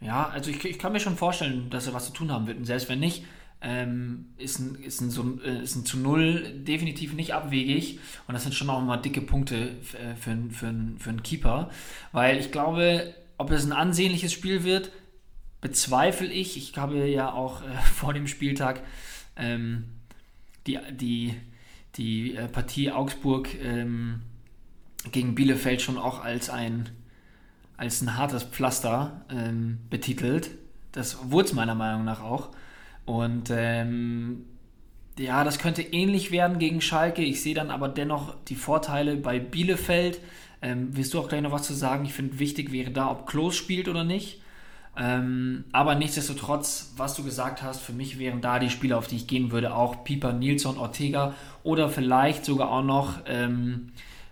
ja, also ich, ich kann mir schon vorstellen, dass er was zu tun haben wird. Und selbst wenn nicht, ähm, ist, ein, ist, ein, äh, ist ein zu Null definitiv nicht abwegig. Und das sind schon auch mal dicke Punkte äh, für, für, für, einen Keeper. Weil ich glaube, ob es ein ansehnliches Spiel wird, bezweifle ich. Ich habe ja auch äh, vor dem Spieltag ähm, die, die, die äh, Partie Augsburg ähm, gegen Bielefeld schon auch als ein, als ein hartes Pflaster ähm, betitelt. Das wurde es meiner Meinung nach auch. Und ähm, ja, das könnte ähnlich werden gegen Schalke. Ich sehe dann aber dennoch die Vorteile bei Bielefeld. Ähm, willst du auch gleich noch was zu sagen? Ich finde, wichtig wäre da, ob Klos spielt oder nicht. Ähm, aber nichtsdestotrotz, was du gesagt hast, für mich wären da die Spieler, auf die ich gehen würde, auch Pieper, Nilsson, Ortega oder vielleicht sogar auch noch ähm,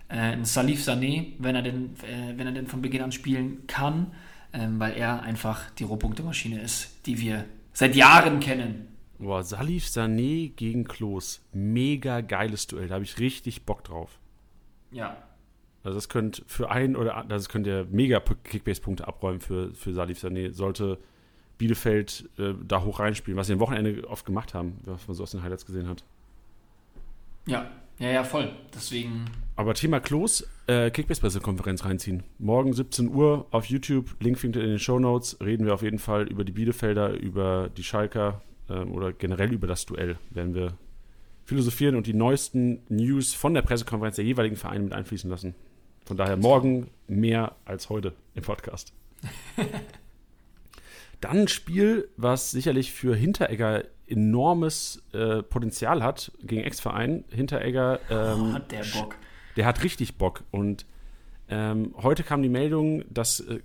äh, ein Salif Sané, wenn er denn, äh, wenn er denn von Beginn an spielen kann, ähm, weil er einfach die Rohpunkte-Maschine ist, die wir seit Jahren kennen. Boah, Salif Sané gegen Klos. Mega geiles Duell. Da habe ich richtig Bock drauf. Ja, also das könnte für ein oder das könnte ja mega Kickbase-Punkte abräumen für, für Salif Sané. Sollte Bielefeld äh, da hoch reinspielen, was sie am Wochenende oft gemacht haben, was man so aus den Highlights gesehen hat. Ja, ja, ja, voll. Deswegen. Aber Thema Klos, äh, Kickbase-Pressekonferenz reinziehen. Morgen 17 Uhr auf YouTube, Link findet ihr in den Show Notes. Reden wir auf jeden Fall über die Bielefelder, über die Schalker äh, oder generell über das Duell, werden wir philosophieren und die neuesten News von der Pressekonferenz der jeweiligen Vereine mit einfließen lassen. Von daher morgen mehr als heute im Podcast. Dann ein Spiel, was sicherlich für Hinteregger enormes äh, Potenzial hat gegen Ex-Verein. Hinteregger. Ähm, oh, hat der Bock. Der hat richtig Bock. Und ähm, heute kam die Meldung, dass äh,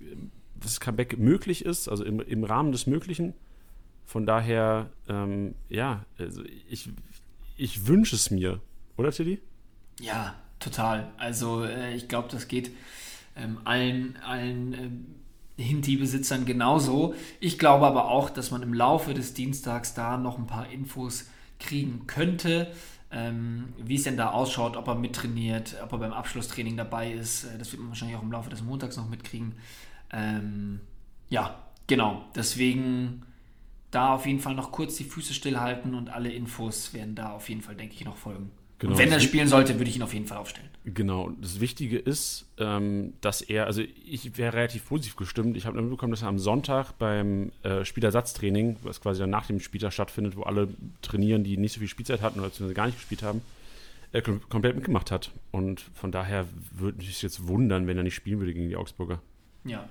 das Comeback möglich ist, also im, im Rahmen des Möglichen. Von daher, ähm, ja, also ich, ich wünsche es mir. Oder, Tilly? Ja, Total. Also äh, ich glaube, das geht ähm, allen, allen äh, Hinti-Besitzern genauso. Ich glaube aber auch, dass man im Laufe des Dienstags da noch ein paar Infos kriegen könnte. Ähm, wie es denn da ausschaut, ob er mittrainiert, ob er beim Abschlusstraining dabei ist. Äh, das wird man wahrscheinlich auch im Laufe des Montags noch mitkriegen. Ähm, ja, genau. Deswegen da auf jeden Fall noch kurz die Füße stillhalten und alle Infos werden da auf jeden Fall, denke ich, noch folgen. Genau. Wenn er spielen sollte, würde ich ihn auf jeden Fall aufstellen. Genau. Das Wichtige ist, ähm, dass er, also ich wäre relativ positiv gestimmt. Ich habe mitbekommen, dass er am Sonntag beim äh, Spielersatztraining, was quasi dann nach dem Spieltag stattfindet, wo alle trainieren, die nicht so viel Spielzeit hatten oder beziehungsweise gar nicht gespielt haben, äh, komplett mitgemacht hat. Und von daher würde mich jetzt wundern, wenn er nicht spielen würde gegen die Augsburger. Ja.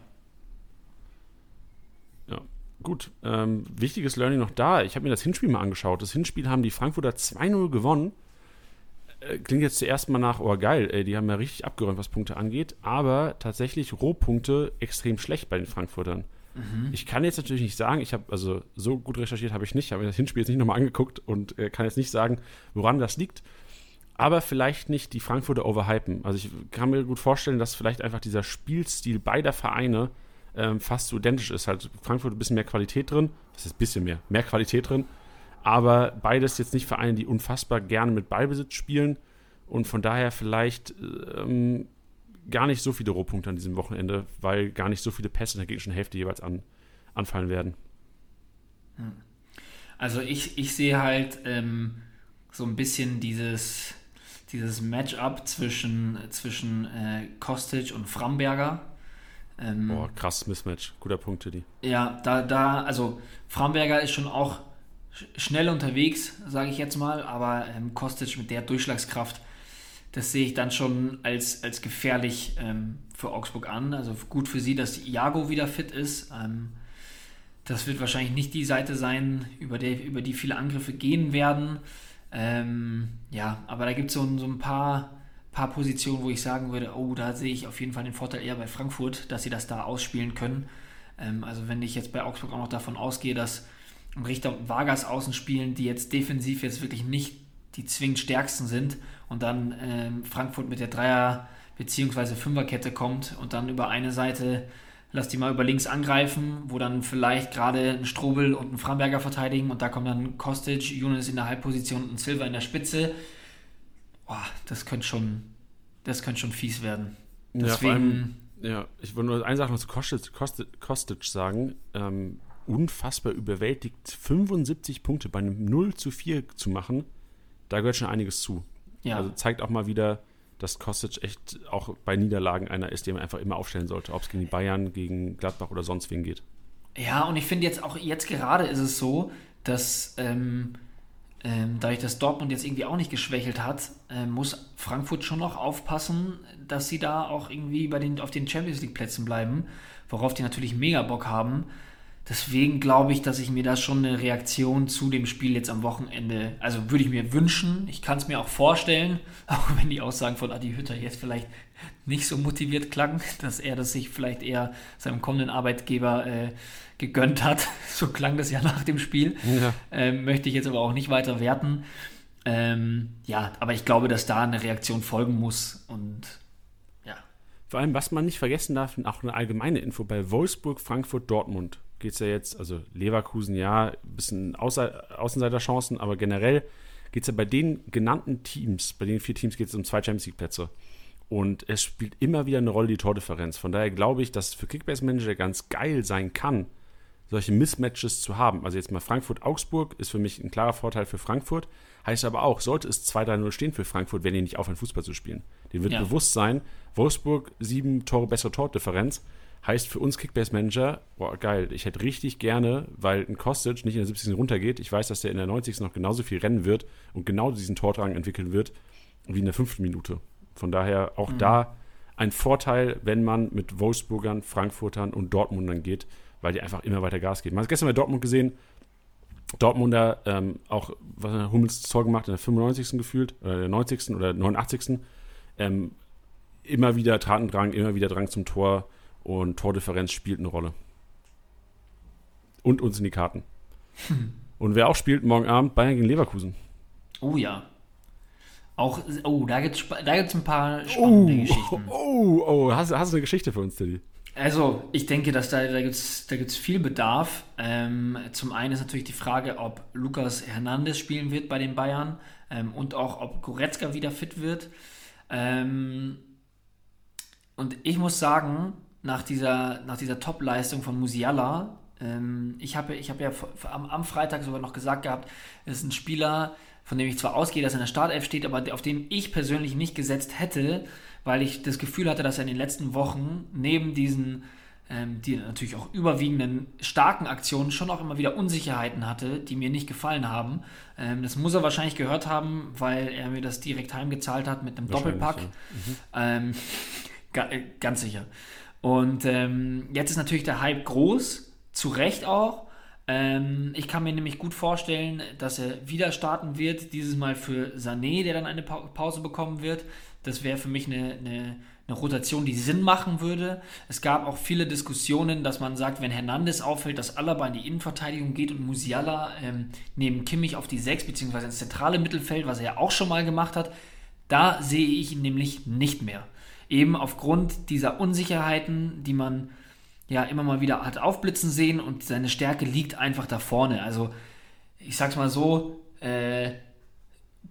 Ja. Gut, ähm, wichtiges Learning noch da. Ich habe mir das Hinspiel mal angeschaut. Das Hinspiel haben die Frankfurter 2-0 gewonnen klingt jetzt zuerst mal nach, oh geil, ey, die haben ja richtig abgeräumt, was Punkte angeht, aber tatsächlich Rohpunkte extrem schlecht bei den Frankfurtern. Mhm. Ich kann jetzt natürlich nicht sagen, ich habe, also so gut recherchiert habe ich nicht, habe mir das Hinspiel jetzt nicht nochmal angeguckt und äh, kann jetzt nicht sagen, woran das liegt. Aber vielleicht nicht die Frankfurter overhypen. Also ich kann mir gut vorstellen, dass vielleicht einfach dieser Spielstil beider Vereine ähm, fast so identisch ist. Halt Frankfurt ein bisschen mehr Qualität drin, das ist ein bisschen mehr, mehr Qualität drin aber beides jetzt nicht Vereine, die unfassbar gerne mit Ballbesitz spielen und von daher vielleicht ähm, gar nicht so viele Rohpunkte an diesem Wochenende, weil gar nicht so viele Pässe in der gegnerischen Hälfte jeweils an, anfallen werden. Also ich, ich sehe halt ähm, so ein bisschen dieses, dieses Matchup zwischen, zwischen äh, Kostic und Framberger. Ähm, Boah, krass Mismatch. Guter Punkt, Teddy. Ja, da, da, also Framberger ist schon auch schnell unterwegs, sage ich jetzt mal, aber ähm, Kostic mit der Durchschlagskraft, das sehe ich dann schon als, als gefährlich ähm, für Augsburg an. Also gut für sie, dass Iago wieder fit ist. Ähm, das wird wahrscheinlich nicht die Seite sein, über, der, über die viele Angriffe gehen werden. Ähm, ja, aber da gibt es so ein paar, paar Positionen, wo ich sagen würde, oh, da sehe ich auf jeden Fall den Vorteil eher bei Frankfurt, dass sie das da ausspielen können. Ähm, also wenn ich jetzt bei Augsburg auch noch davon ausgehe, dass Richter und Vargas außen spielen, die jetzt defensiv jetzt wirklich nicht die zwingend stärksten sind und dann ähm, Frankfurt mit der Dreier- bzw. Fünferkette kommt und dann über eine Seite lass die mal über links angreifen, wo dann vielleicht gerade ein Strobel und ein Framberger verteidigen und da kommen dann Kostic, Younes in der Halbposition und ein Silver in der Spitze. Boah, das könnte schon, das könnte schon fies werden. Deswegen, ja, allem, ja, ich wollte nur eine Sache noch zu Kostic, Kostic, Kostic sagen. Ähm, unfassbar überwältigt, 75 Punkte bei einem 0 zu 4 zu machen, da gehört schon einiges zu. Ja. Also zeigt auch mal wieder, dass Kostic echt auch bei Niederlagen einer ist, den man einfach immer aufstellen sollte, ob es gegen die Bayern, gegen Gladbach oder sonst wen geht. Ja, und ich finde jetzt auch, jetzt gerade ist es so, dass ähm, ähm, dadurch, dass Dortmund jetzt irgendwie auch nicht geschwächelt hat, äh, muss Frankfurt schon noch aufpassen, dass sie da auch irgendwie bei den, auf den Champions League Plätzen bleiben, worauf die natürlich mega Bock haben. Deswegen glaube ich, dass ich mir da schon eine Reaktion zu dem Spiel jetzt am Wochenende, also würde ich mir wünschen, ich kann es mir auch vorstellen, auch wenn die Aussagen von Adi Hütter jetzt vielleicht nicht so motiviert klangen, dass er das sich vielleicht eher seinem kommenden Arbeitgeber äh, gegönnt hat. So klang das ja nach dem Spiel. Ja. Ähm, möchte ich jetzt aber auch nicht weiter werten. Ähm, ja, aber ich glaube, dass da eine Reaktion folgen muss und ja. Vor allem, was man nicht vergessen darf, auch eine allgemeine Info bei Wolfsburg, Frankfurt, Dortmund geht es ja jetzt, also Leverkusen ja, ein bisschen Außer, Außenseiterchancen, aber generell geht es ja bei den genannten Teams, bei den vier Teams geht es um zwei Champions League Plätze. Und es spielt immer wieder eine Rolle die Tordifferenz. Von daher glaube ich, dass es für Kickbase Manager ganz geil sein kann, solche Mismatches zu haben. Also jetzt mal Frankfurt-Augsburg ist für mich ein klarer Vorteil für Frankfurt. Heißt aber auch, sollte es 2-3-0 stehen für Frankfurt, werden die nicht aufhören, Fußball zu spielen. Den wird ja. bewusst sein, Wolfsburg sieben Tore bessere Tordifferenz Heißt für uns Kickbase-Manager, boah, geil, ich hätte richtig gerne, weil ein Kostic nicht in der 70. runtergeht. Ich weiß, dass der in der 90. noch genauso viel rennen wird und genau diesen Tordrang entwickeln wird wie in der fünften Minute. Von daher auch mhm. da ein Vorteil, wenn man mit Wolfsburgern, Frankfurtern und Dortmundern geht, weil die einfach immer weiter Gas geben. Man hat gestern bei Dortmund gesehen, Dortmunder ähm, auch, was hat Hummels Tor gemacht, in der 95. gefühlt, oder der 90. oder 89. Ähm, immer wieder Tatendrang, immer wieder Drang zum Tor. Und Tordifferenz spielt eine Rolle. Und uns in die Karten. Hm. Und wer auch spielt morgen Abend, Bayern gegen Leverkusen. Oh ja. Auch, oh, da gibt es da gibt's ein paar spannende oh, Geschichten. Oh, oh, hast, hast du eine Geschichte für uns, Teddy? Also, ich denke, dass da, da gibt es da gibt's viel Bedarf. Ähm, zum einen ist natürlich die Frage, ob Lukas Hernandez spielen wird bei den Bayern ähm, und auch, ob Goretzka wieder fit wird. Ähm, und ich muss sagen, nach dieser, nach dieser Top-Leistung von Musiala. Ähm, ich habe ich hab ja am, am, Freitag sogar noch gesagt gehabt, es ist ein Spieler, von dem ich zwar ausgehe, dass er in der Startelf steht, aber auf den ich persönlich nicht gesetzt hätte, weil ich das Gefühl hatte, dass er in den letzten Wochen neben diesen ähm, die natürlich auch überwiegenden starken Aktionen schon auch immer wieder Unsicherheiten hatte, die mir nicht gefallen haben. Ähm, das muss er wahrscheinlich gehört haben, weil er mir das direkt heimgezahlt hat mit einem Doppelpack. Ja. Mhm. Ähm, ganz sicher. Und ähm, jetzt ist natürlich der Hype groß, zu Recht auch. Ähm, ich kann mir nämlich gut vorstellen, dass er wieder starten wird, dieses Mal für Sané, der dann eine pa Pause bekommen wird. Das wäre für mich eine, eine, eine, Rotation, die Sinn machen würde. Es gab auch viele Diskussionen, dass man sagt, wenn Hernandez auffällt, dass Alaba in die Innenverteidigung geht und Musiala ähm, neben Kimmich auf die 6 bzw. ins zentrale Mittelfeld, was er ja auch schon mal gemacht hat. Da sehe ich ihn nämlich nicht mehr eben aufgrund dieser Unsicherheiten, die man ja immer mal wieder hat aufblitzen sehen und seine Stärke liegt einfach da vorne. Also ich sag's mal so, äh,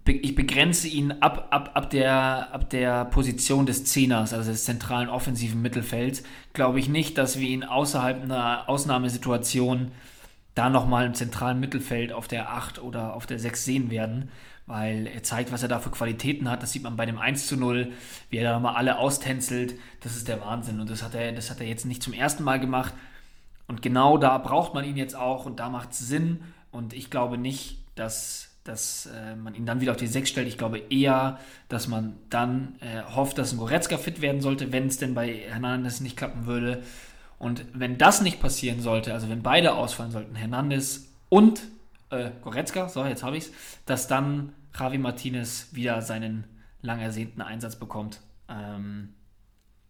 ich begrenze ihn ab, ab, ab, der, ab der Position des Zehners, also des zentralen offensiven Mittelfelds, glaube ich nicht, dass wir ihn außerhalb einer Ausnahmesituation da nochmal im zentralen Mittelfeld auf der 8 oder auf der 6 sehen werden, weil er zeigt, was er da für Qualitäten hat. Das sieht man bei dem 1 zu 0, wie er da nochmal alle austänzelt. Das ist der Wahnsinn. Und das hat er, das hat er jetzt nicht zum ersten Mal gemacht. Und genau da braucht man ihn jetzt auch und da macht es Sinn. Und ich glaube nicht, dass, dass äh, man ihn dann wieder auf die 6 stellt. Ich glaube eher, dass man dann äh, hofft, dass ein Goretzka fit werden sollte, wenn es denn bei Hernandez nicht klappen würde. Und wenn das nicht passieren sollte, also wenn beide ausfallen sollten, Hernandez und äh, Goretzka, so jetzt habe ich es, dass dann Javi Martinez wieder seinen lang ersehnten Einsatz bekommt. Ähm,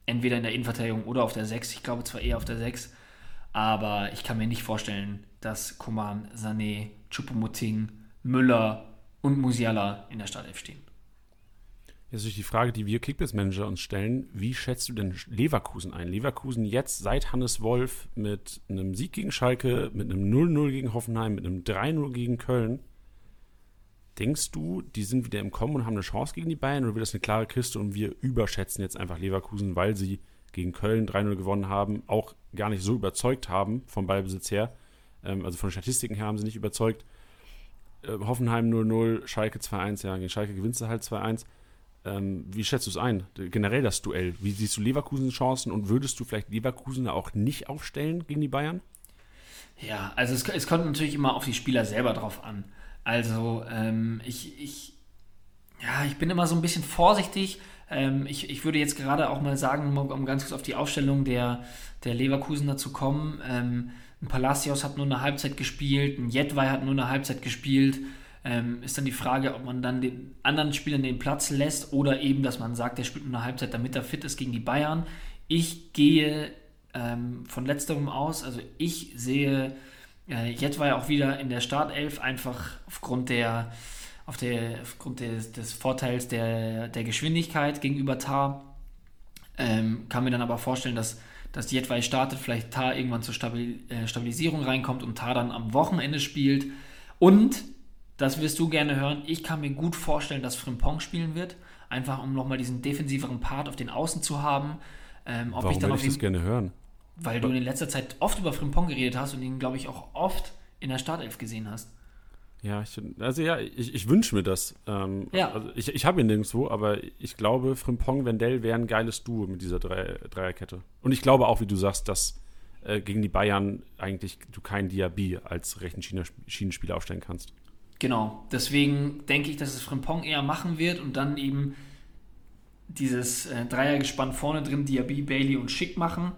entweder in der Innenverteidigung oder auf der 6. Ich glaube zwar eher auf der 6, aber ich kann mir nicht vorstellen, dass Kuman, Sané, Chupomoting, Müller und Musiala in der Startelf stehen. Jetzt ist die Frage, die wir Kickbase-Manager uns stellen. Wie schätzt du denn Leverkusen ein? Leverkusen jetzt seit Hannes Wolf mit einem Sieg gegen Schalke, mit einem 0-0 gegen Hoffenheim, mit einem 3-0 gegen Köln. Denkst du, die sind wieder im Kommen und haben eine Chance gegen die Bayern oder wird das eine klare Kiste und wir überschätzen jetzt einfach Leverkusen, weil sie gegen Köln 3-0 gewonnen haben, auch gar nicht so überzeugt haben vom Ballbesitz her. Ähm, also von Statistiken her haben sie nicht überzeugt. Äh, Hoffenheim 0-0, Schalke 2-1, ja, gegen Schalke gewinnst du halt 2-1. Ähm, wie schätzt du es ein? Generell das Duell. Wie siehst du Leverkusens Chancen und würdest du vielleicht Leverkusen auch nicht aufstellen gegen die Bayern? Ja, also es, es kommt natürlich immer auf die Spieler selber drauf an. Also ähm, ich, ich, ja, ich bin immer so ein bisschen vorsichtig. Ähm, ich, ich würde jetzt gerade auch mal sagen, um ganz kurz auf die Aufstellung der, der Leverkusener zu kommen. Ähm, ein Palacios hat nur eine Halbzeit gespielt, ein Jedwai hat nur eine Halbzeit gespielt ähm, ist dann die Frage, ob man dann den anderen Spielern den Platz lässt oder eben, dass man sagt, der spielt nur eine Halbzeit, damit er fit ist gegen die Bayern. Ich gehe ähm, von letzterem aus, also ich sehe äh, jetzt war er auch wieder in der Startelf, einfach aufgrund der, auf der, aufgrund des, des Vorteils der, der Geschwindigkeit gegenüber Tar. Ähm, kann mir dann aber vorstellen, dass, dass Jetwei startet, vielleicht Tar irgendwann zur Stabil, äh, Stabilisierung reinkommt und Tar dann am Wochenende spielt. Und das wirst du gerne hören. Ich kann mir gut vorstellen, dass Frimpong spielen wird. Einfach um nochmal diesen defensiveren Part auf den Außen zu haben. Ähm, Warum ich dann ich das gerne hören? Weil du in letzter Zeit oft über Frimpong geredet hast und ihn, glaube ich, auch oft in der Startelf gesehen hast. Ja, ich, also ja, ich, ich wünsche mir das. Ähm, ja. Also ich ich habe ihn nirgendwo, aber ich glaube, Frimpong, Wendell wären ein geiles Duo mit dieser Drei, Dreierkette. Und ich glaube auch, wie du sagst, dass äh, gegen die Bayern eigentlich du keinen Diaby als rechten Schienenspieler aufstellen kannst. Genau, deswegen denke ich, dass es Frimpong eher machen wird und dann eben dieses äh, Dreiergespann vorne drin, Diaby, Bailey und Schick machen.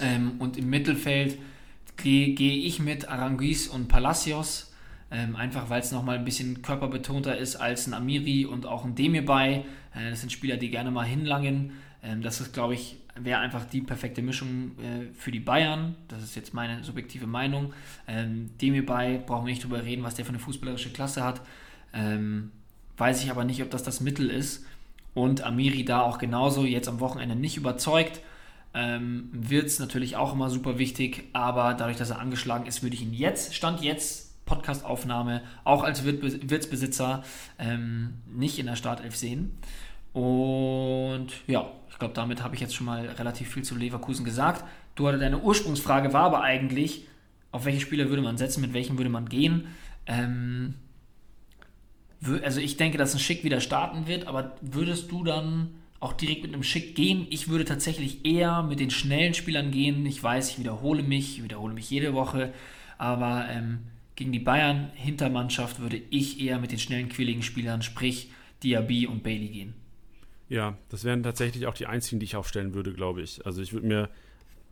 Ähm, und im Mittelfeld gehe geh ich mit Aranguiz und Palacios, ähm, einfach weil es nochmal ein bisschen körperbetonter ist als ein Amiri und auch ein Demirbay. Äh, das sind Spieler, die gerne mal hinlangen. Ähm, das ist, glaube ich, wäre einfach die perfekte Mischung äh, für die Bayern. Das ist jetzt meine subjektive Meinung. Ähm, Demirbay, brauchen wir nicht drüber reden, was der für eine fußballerische Klasse hat. Ähm, weiß ich aber nicht, ob das das Mittel ist. Und Amiri da auch genauso, jetzt am Wochenende nicht überzeugt. Ähm, wird es natürlich auch immer super wichtig, aber dadurch, dass er angeschlagen ist, würde ich ihn jetzt, Stand jetzt, Podcastaufnahme, auch als Wirtsbesitzer ähm, nicht in der Startelf sehen. Und ja, ich glaube, damit habe ich jetzt schon mal relativ viel zu Leverkusen gesagt. Du hattest deine Ursprungsfrage war aber eigentlich, auf welche Spieler würde man setzen, mit welchen würde man gehen? Ähm, also ich denke, dass ein Schick wieder starten wird, aber würdest du dann auch direkt mit einem Schick gehen? Ich würde tatsächlich eher mit den schnellen Spielern gehen. Ich weiß, ich wiederhole mich, ich wiederhole mich jede Woche, aber ähm, gegen die Bayern Hintermannschaft würde ich eher mit den schnellen, quilligen Spielern, sprich Diaby und Bailey gehen. Ja, das wären tatsächlich auch die einzigen, die ich aufstellen würde, glaube ich. Also ich würde mir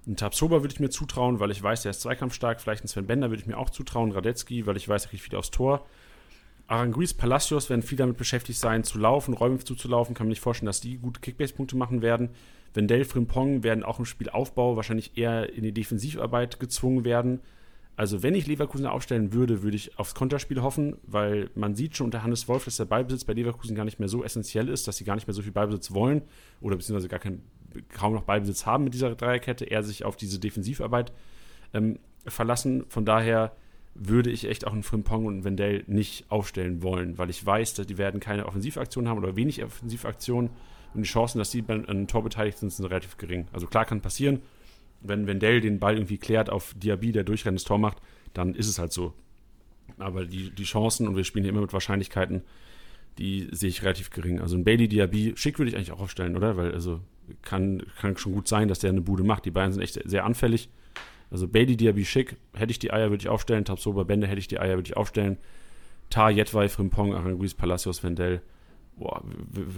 einen Tabsoba würde ich mir zutrauen, weil ich weiß, der ist zweikampfstark. Vielleicht einen Sven Bender würde ich mir auch zutrauen. Radetzky, weil ich weiß, er kriegt viel aufs Tor. Aranguiz, Palacios werden viel damit beschäftigt sein, zu laufen, Räume zuzulaufen. Kann mir nicht vorstellen, dass die gute Kickbase-Punkte machen werden. Wendell, Frimpong werden auch im Spielaufbau wahrscheinlich eher in die Defensivarbeit gezwungen werden. Also wenn ich Leverkusen aufstellen würde, würde ich aufs Konterspiel hoffen, weil man sieht schon unter Hannes Wolf, dass der Ballbesitz bei Leverkusen gar nicht mehr so essentiell ist, dass sie gar nicht mehr so viel Ballbesitz wollen oder beziehungsweise gar kein, kaum noch Ballbesitz haben mit dieser Dreierkette, eher sich auf diese Defensivarbeit ähm, verlassen. Von daher würde ich echt auch einen Frimpong und einen Wendell nicht aufstellen wollen, weil ich weiß, dass die werden keine Offensivaktionen haben oder wenig Offensivaktionen und die Chancen, dass sie an einem Tor beteiligt sind, sind relativ gering. Also klar kann passieren, wenn Wendell den Ball irgendwie klärt auf Diaby, der durchrennt das Tor macht, dann ist es halt so. Aber die, die Chancen, und wir spielen hier immer mit Wahrscheinlichkeiten, die sehe ich relativ gering. Also ein Bailey Diaby, schick würde ich eigentlich auch aufstellen, oder? Weil also kann, kann schon gut sein, dass der eine Bude macht. Die beiden sind echt sehr anfällig. Also Bailey Diaby schick, hätte ich die Eier, würde ich aufstellen. Tabsoba Bände hätte ich die Eier, würde ich aufstellen. Tar, Jetwei, Frimpong, Aranguiz, Palacios, Vendel. Boah,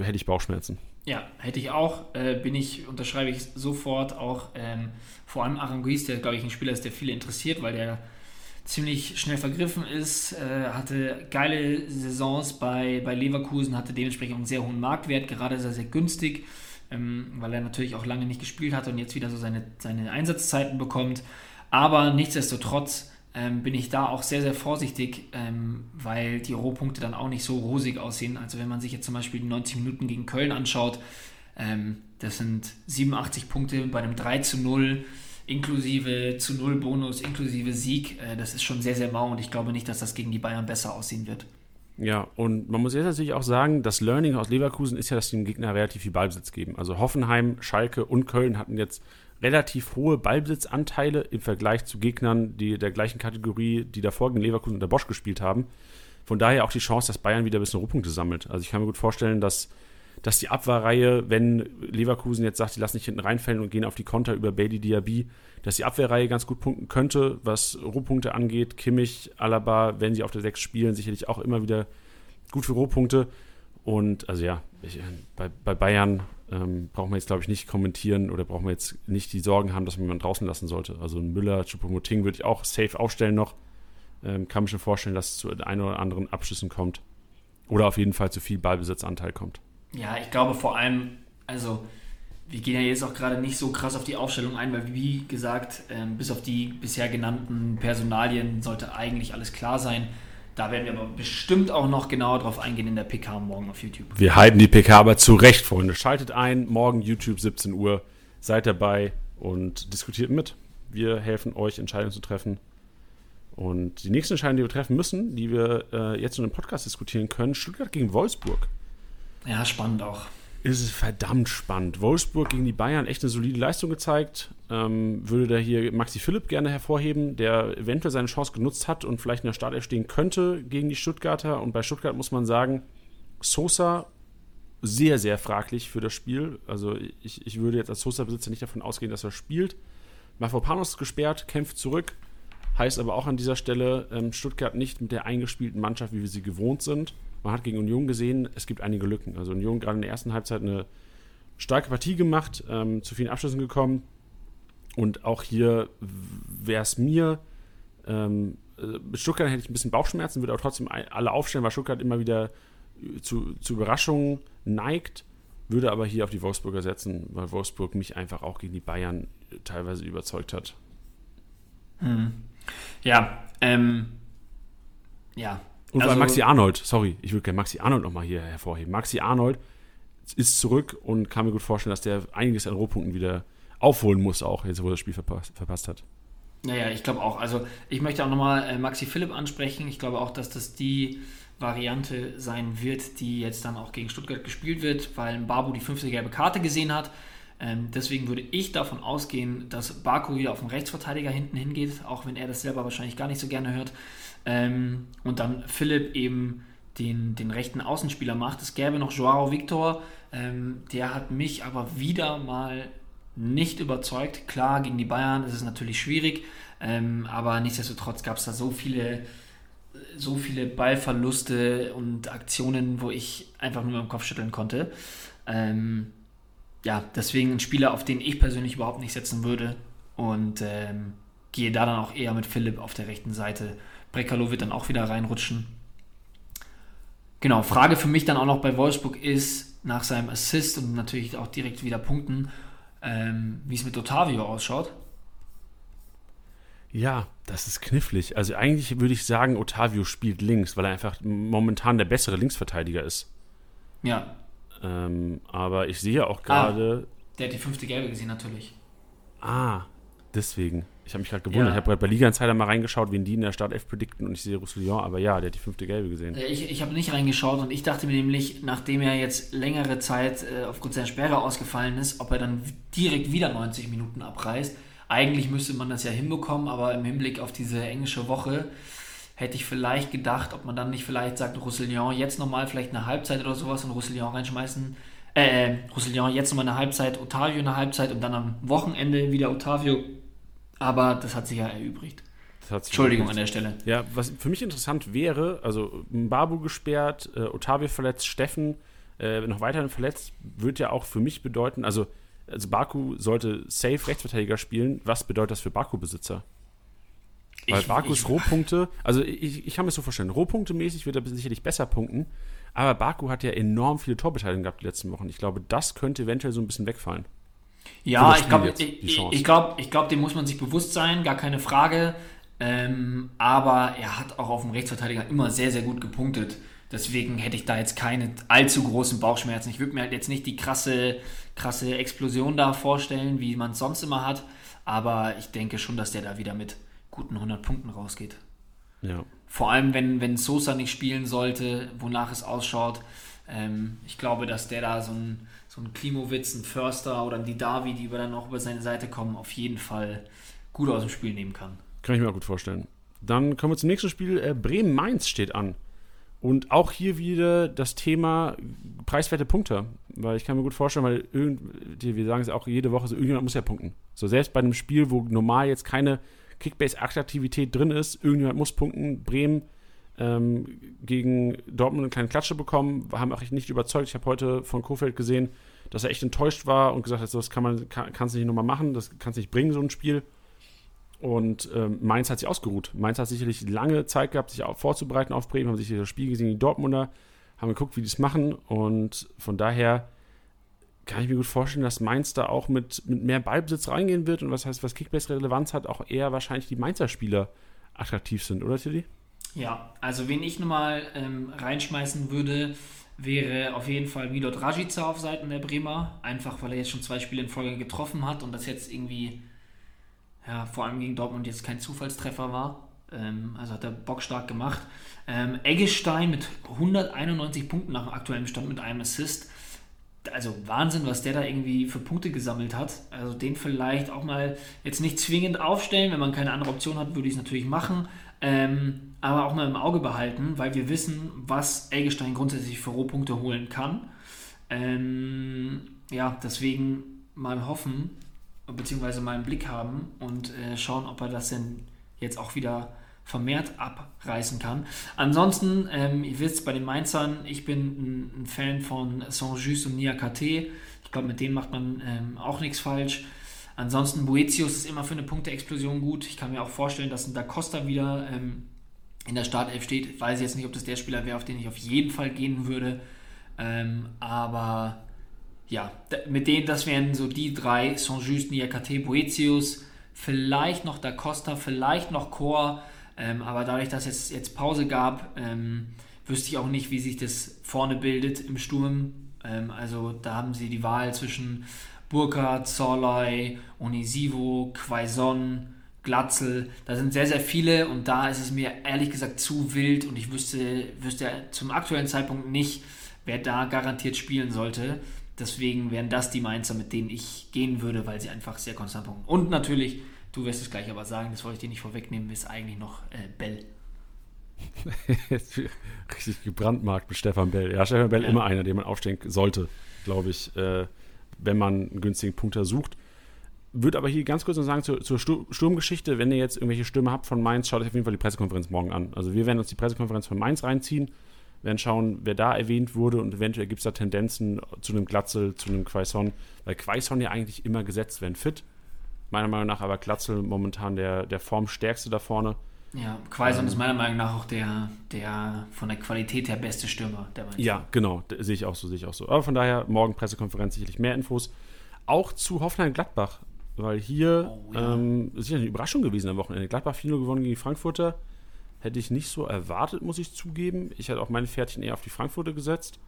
hätte ich Bauchschmerzen. Ja, hätte ich auch. Äh, bin ich, unterschreibe ich sofort auch. Ähm, vor allem Aranguiz, der, glaube ich, ein Spieler ist, der viele interessiert, weil der ziemlich schnell vergriffen ist, äh, hatte geile Saisons bei, bei Leverkusen, hatte dementsprechend einen sehr hohen Marktwert, gerade sehr, sehr günstig, ähm, weil er natürlich auch lange nicht gespielt hat und jetzt wieder so seine, seine Einsatzzeiten bekommt. Aber nichtsdestotrotz ähm, bin ich da auch sehr, sehr vorsichtig, ähm, weil die Rohpunkte dann auch nicht so rosig aussehen. Also wenn man sich jetzt zum Beispiel die 90 Minuten gegen Köln anschaut, ähm, das sind 87 Punkte bei einem 3 zu 0 inklusive zu Null Bonus, inklusive Sieg, äh, das ist schon sehr, sehr mau und ich glaube nicht, dass das gegen die Bayern besser aussehen wird. Ja, und man muss jetzt natürlich auch sagen, das Learning aus Leverkusen ist ja, dass die dem Gegner relativ viel Ballbesitz geben. Also Hoffenheim, Schalke und Köln hatten jetzt relativ hohe Ballbesitzanteile im Vergleich zu Gegnern die der gleichen Kategorie, die davor gegen Leverkusen und der Bosch gespielt haben. Von daher auch die Chance, dass Bayern wieder ein bisschen Ruhpunkte sammelt. Also ich kann mir gut vorstellen, dass dass die Abwehrreihe, wenn Leverkusen jetzt sagt, die lassen nicht hinten reinfällen und gehen auf die Konter über Bailey Diaby, dass die Abwehrreihe ganz gut punkten könnte, was Rohpunkte angeht. Kimmich, Alaba, wenn sie auf der 6 spielen, sicherlich auch immer wieder gut für Rohpunkte. Und also ja, ich, bei, bei, Bayern ähm, brauchen wir jetzt, glaube ich, nicht kommentieren oder brauchen wir jetzt nicht die Sorgen haben, dass man jemanden draußen lassen sollte. Also Müller, Chupomoting würde ich auch safe aufstellen noch. Ähm, kann mir schon vorstellen, dass es zu ein oder anderen Abschüssen kommt. Oder auf jeden Fall zu viel Ballbesitzanteil kommt. Ja, ich glaube vor allem, also wir gehen ja jetzt auch gerade nicht so krass auf die Aufstellung ein, weil wie gesagt, ähm, bis auf die bisher genannten Personalien sollte eigentlich alles klar sein. Da werden wir aber bestimmt auch noch genauer drauf eingehen in der PK morgen auf YouTube. Wir halten die PK aber zurecht, Freunde. Schaltet ein, morgen YouTube 17 Uhr. Seid dabei und diskutiert mit. Wir helfen euch, Entscheidungen zu treffen. Und die nächsten Entscheidungen, die wir treffen müssen, die wir äh, jetzt in einem Podcast diskutieren können, Stuttgart gegen Wolfsburg. Ja, spannend auch. Ist es verdammt spannend. Wolfsburg gegen die Bayern echt eine solide Leistung gezeigt. Ähm, würde da hier Maxi Philipp gerne hervorheben, der eventuell seine Chance genutzt hat und vielleicht in der Startelf stehen könnte gegen die Stuttgarter. Und bei Stuttgart muss man sagen, Sosa sehr, sehr fraglich für das Spiel. Also ich, ich würde jetzt als Sosa-Besitzer nicht davon ausgehen, dass er spielt. Mafropanos gesperrt, kämpft zurück. Heißt aber auch an dieser Stelle, ähm, Stuttgart nicht mit der eingespielten Mannschaft, wie wir sie gewohnt sind man hat gegen Union gesehen, es gibt einige Lücken. Also Union gerade in der ersten Halbzeit eine starke Partie gemacht, ähm, zu vielen Abschlüssen gekommen. Und auch hier wäre es mir, ähm, äh, mit Stuttgart hätte ich ein bisschen Bauchschmerzen, würde auch trotzdem alle aufstellen, weil Stuttgart immer wieder zu, zu Überraschungen neigt, würde aber hier auf die Wolfsburger setzen, weil Wolfsburg mich einfach auch gegen die Bayern teilweise überzeugt hat. Hm. Ja, ähm, ja, und also, Maxi Arnold, sorry, ich würde gerne Maxi Arnold nochmal hier hervorheben. Maxi Arnold ist zurück und kann mir gut vorstellen, dass der einiges an Rohpunkten wieder aufholen muss, auch jetzt, wo er das Spiel verpasst, verpasst hat. Naja, ich glaube auch. Also ich möchte auch nochmal äh, Maxi Philipp ansprechen. Ich glaube auch, dass das die Variante sein wird, die jetzt dann auch gegen Stuttgart gespielt wird, weil Babu die fünfte gelbe Karte gesehen hat. Ähm, deswegen würde ich davon ausgehen, dass Baku wieder auf den Rechtsverteidiger hinten hingeht, auch wenn er das selber wahrscheinlich gar nicht so gerne hört. Ähm, und dann Philipp eben den, den rechten Außenspieler macht. Es gäbe noch Joao Victor, ähm, der hat mich aber wieder mal nicht überzeugt. Klar, gegen die Bayern ist es natürlich schwierig, ähm, aber nichtsdestotrotz gab es da so viele, so viele Ballverluste und Aktionen, wo ich einfach nur im Kopf schütteln konnte. Ähm, ja, deswegen ein Spieler, auf den ich persönlich überhaupt nicht setzen würde und ähm, gehe da dann auch eher mit Philipp auf der rechten Seite Brekalo wird dann auch wieder reinrutschen. Genau, Frage für mich dann auch noch bei Wolfsburg ist, nach seinem Assist und natürlich auch direkt wieder Punkten, ähm, wie es mit Otavio ausschaut. Ja, das ist knifflig. Also eigentlich würde ich sagen, Otavio spielt links, weil er einfach momentan der bessere Linksverteidiger ist. Ja. Ähm, aber ich sehe auch gerade. Ah, der hat die fünfte Gelbe gesehen, natürlich. Ah, deswegen. Ich habe mich gerade gewundert. Ja. Ich habe gerade bei Liga Insider mal reingeschaut, wen die in der Startelf predikten und ich sehe Roussillon, aber ja, der hat die fünfte Gelbe gesehen. Ich, ich habe nicht reingeschaut und ich dachte mir nämlich, nachdem er jetzt längere Zeit äh, aufgrund seiner Sperre ausgefallen ist, ob er dann direkt wieder 90 Minuten abreißt. Eigentlich müsste man das ja hinbekommen, aber im Hinblick auf diese englische Woche hätte ich vielleicht gedacht, ob man dann nicht vielleicht sagt, Roussillon jetzt nochmal vielleicht eine Halbzeit oder sowas und Roussillon reinschmeißen. Äh, Roussillon jetzt nochmal eine Halbzeit, Otavio eine Halbzeit und dann am Wochenende wieder Otavio. Aber das hat sich ja erübrigt. Entschuldigung an der Stelle. Ja, was für mich interessant wäre, also Babu gesperrt, äh, Otavio verletzt, Steffen äh, noch weiterhin verletzt, wird ja auch für mich bedeuten, also, also Baku sollte safe Rechtsverteidiger spielen. Was bedeutet das für Baku-Besitzer? Weil ich, Bakus ich, Rohpunkte, also ich, ich kann mir so vorstellen, Rohpunkte-mäßig wird er sicherlich besser punkten, aber Baku hat ja enorm viele Torbeteiligungen gehabt die letzten Wochen. Ich glaube, das könnte eventuell so ein bisschen wegfallen. Ja, ich glaube, ich, ich glaube, ich glaub, dem muss man sich bewusst sein, gar keine Frage. Ähm, aber er hat auch auf dem Rechtsverteidiger immer sehr, sehr gut gepunktet. Deswegen hätte ich da jetzt keine allzu großen Bauchschmerzen. Ich würde mir halt jetzt nicht die krasse, krasse Explosion da vorstellen, wie man es sonst immer hat. Aber ich denke schon, dass der da wieder mit guten 100 Punkten rausgeht. Ja. Vor allem, wenn, wenn Sosa nicht spielen sollte, wonach es ausschaut. Ähm, ich glaube, dass der da so ein, so ein Klimowitz, ein Förster oder ein Didavi, die über dann noch über seine Seite kommen, auf jeden Fall gut aus dem Spiel nehmen kann. Kann ich mir auch gut vorstellen. Dann kommen wir zum nächsten Spiel. Äh, Bremen-Mainz steht an. Und auch hier wieder das Thema preiswerte Punkte. Weil ich kann mir gut vorstellen, weil irgend, wir sagen es auch jede Woche, so irgendjemand muss ja punkten. So selbst bei einem Spiel, wo normal jetzt keine Kickbase-Attraktivität drin ist, irgendjemand muss punkten. Bremen ähm, gegen Dortmund eine kleine Klatsche bekommen, haben auch nicht überzeugt. Ich habe heute von Kofeld gesehen, dass er echt enttäuscht war und gesagt hat, so, das kann man, kann, nicht nochmal machen, das kannst nicht bringen, so ein Spiel. Und ähm, Mainz hat sich ausgeruht. Mainz hat sicherlich lange Zeit gehabt, sich vorzubereiten auf Bremen, haben sich das Spiel gesehen, die Dortmunder, haben geguckt, wie die es machen. Und von daher kann ich mir gut vorstellen, dass Mainz da auch mit, mit mehr Ballbesitz reingehen wird. Und was heißt, was Kickbase-Relevanz hat, auch eher wahrscheinlich die Mainzer Spieler attraktiv sind, oder Tilly? Ja, also wen ich nochmal ähm, reinschmeißen würde, wäre auf jeden Fall Milot Rajica auf Seiten der Bremer. Einfach weil er jetzt schon zwei Spiele in Folge getroffen hat und das jetzt irgendwie ja, vor allem gegen Dortmund jetzt kein Zufallstreffer war. Ähm, also hat er bockstark gemacht. Ähm, Eggestein mit 191 Punkten nach dem aktuellen Stand mit einem Assist. Also Wahnsinn, was der da irgendwie für Punkte gesammelt hat. Also den vielleicht auch mal jetzt nicht zwingend aufstellen. Wenn man keine andere Option hat, würde ich es natürlich machen. Ähm, aber auch mal im Auge behalten, weil wir wissen, was Eggestein grundsätzlich für Rohpunkte holen kann. Ähm, ja, deswegen mal hoffen, beziehungsweise mal einen Blick haben und äh, schauen, ob er das denn jetzt auch wieder vermehrt abreißen kann. Ansonsten, ähm, ihr wisst, bei den Mainzern, ich bin ein, ein Fan von Saint-Just und Niakate. Ich glaube, mit denen macht man ähm, auch nichts falsch. Ansonsten, Boetius ist immer für eine Punkte-Explosion gut. Ich kann mir auch vorstellen, dass ein Da Costa wieder ähm, in der Startelf steht. Ich weiß jetzt nicht, ob das der Spieler wäre, auf den ich auf jeden Fall gehen würde. Ähm, aber ja, mit denen, das wären so die drei, Saint-Just, Niakate, Boetius, vielleicht noch Da Costa, vielleicht noch Chor, ähm, aber dadurch, dass es jetzt Pause gab, ähm, wüsste ich auch nicht, wie sich das vorne bildet im Sturm. Ähm, also da haben sie die Wahl zwischen Burkhardt, Zorlai, Onisivo, Quaison, Glatzel. Da sind sehr, sehr viele und da ist es mir ehrlich gesagt zu wild und ich wüsste, wüsste zum aktuellen Zeitpunkt nicht, wer da garantiert spielen sollte. Deswegen wären das die Mainzer, mit denen ich gehen würde, weil sie einfach sehr konstant punkten. Und natürlich, du wirst es gleich aber sagen, das wollte ich dir nicht vorwegnehmen, ist eigentlich noch äh, Bell. Richtig gebrandmarkt mit Stefan Bell. Ja, Stefan Bell ja. immer einer, den man aufstellen sollte, glaube ich, äh, wenn man einen günstigen Punkter sucht. Würde aber hier ganz kurz noch sagen zur, zur Sturmgeschichte, wenn ihr jetzt irgendwelche Stürme habt von Mainz, schaut euch auf jeden Fall die Pressekonferenz morgen an. Also wir werden uns die Pressekonferenz von Mainz reinziehen werden schauen, wer da erwähnt wurde und eventuell gibt es da Tendenzen zu einem Glatzel, zu einem Quaison, weil Quaison ja eigentlich immer gesetzt werden fit. Meiner Meinung nach aber Glatzel momentan der, der formstärkste da vorne. Ja, Quaison ähm, ist meiner Meinung nach auch der, der von der Qualität her beste Stürmer der Mannschaft. Ja, genau, sehe ich auch so, sehe ich auch so. Aber von daher, morgen Pressekonferenz sicherlich mehr Infos. Auch zu Hoffenheim-Gladbach, weil hier oh, ja. ähm, ist ja eine Überraschung gewesen am Wochenende. Gladbach 4 gewonnen gegen die Frankfurter. Hätte ich nicht so erwartet, muss ich zugeben. Ich hatte auch meine Pferdchen eher auf die Frankfurter gesetzt.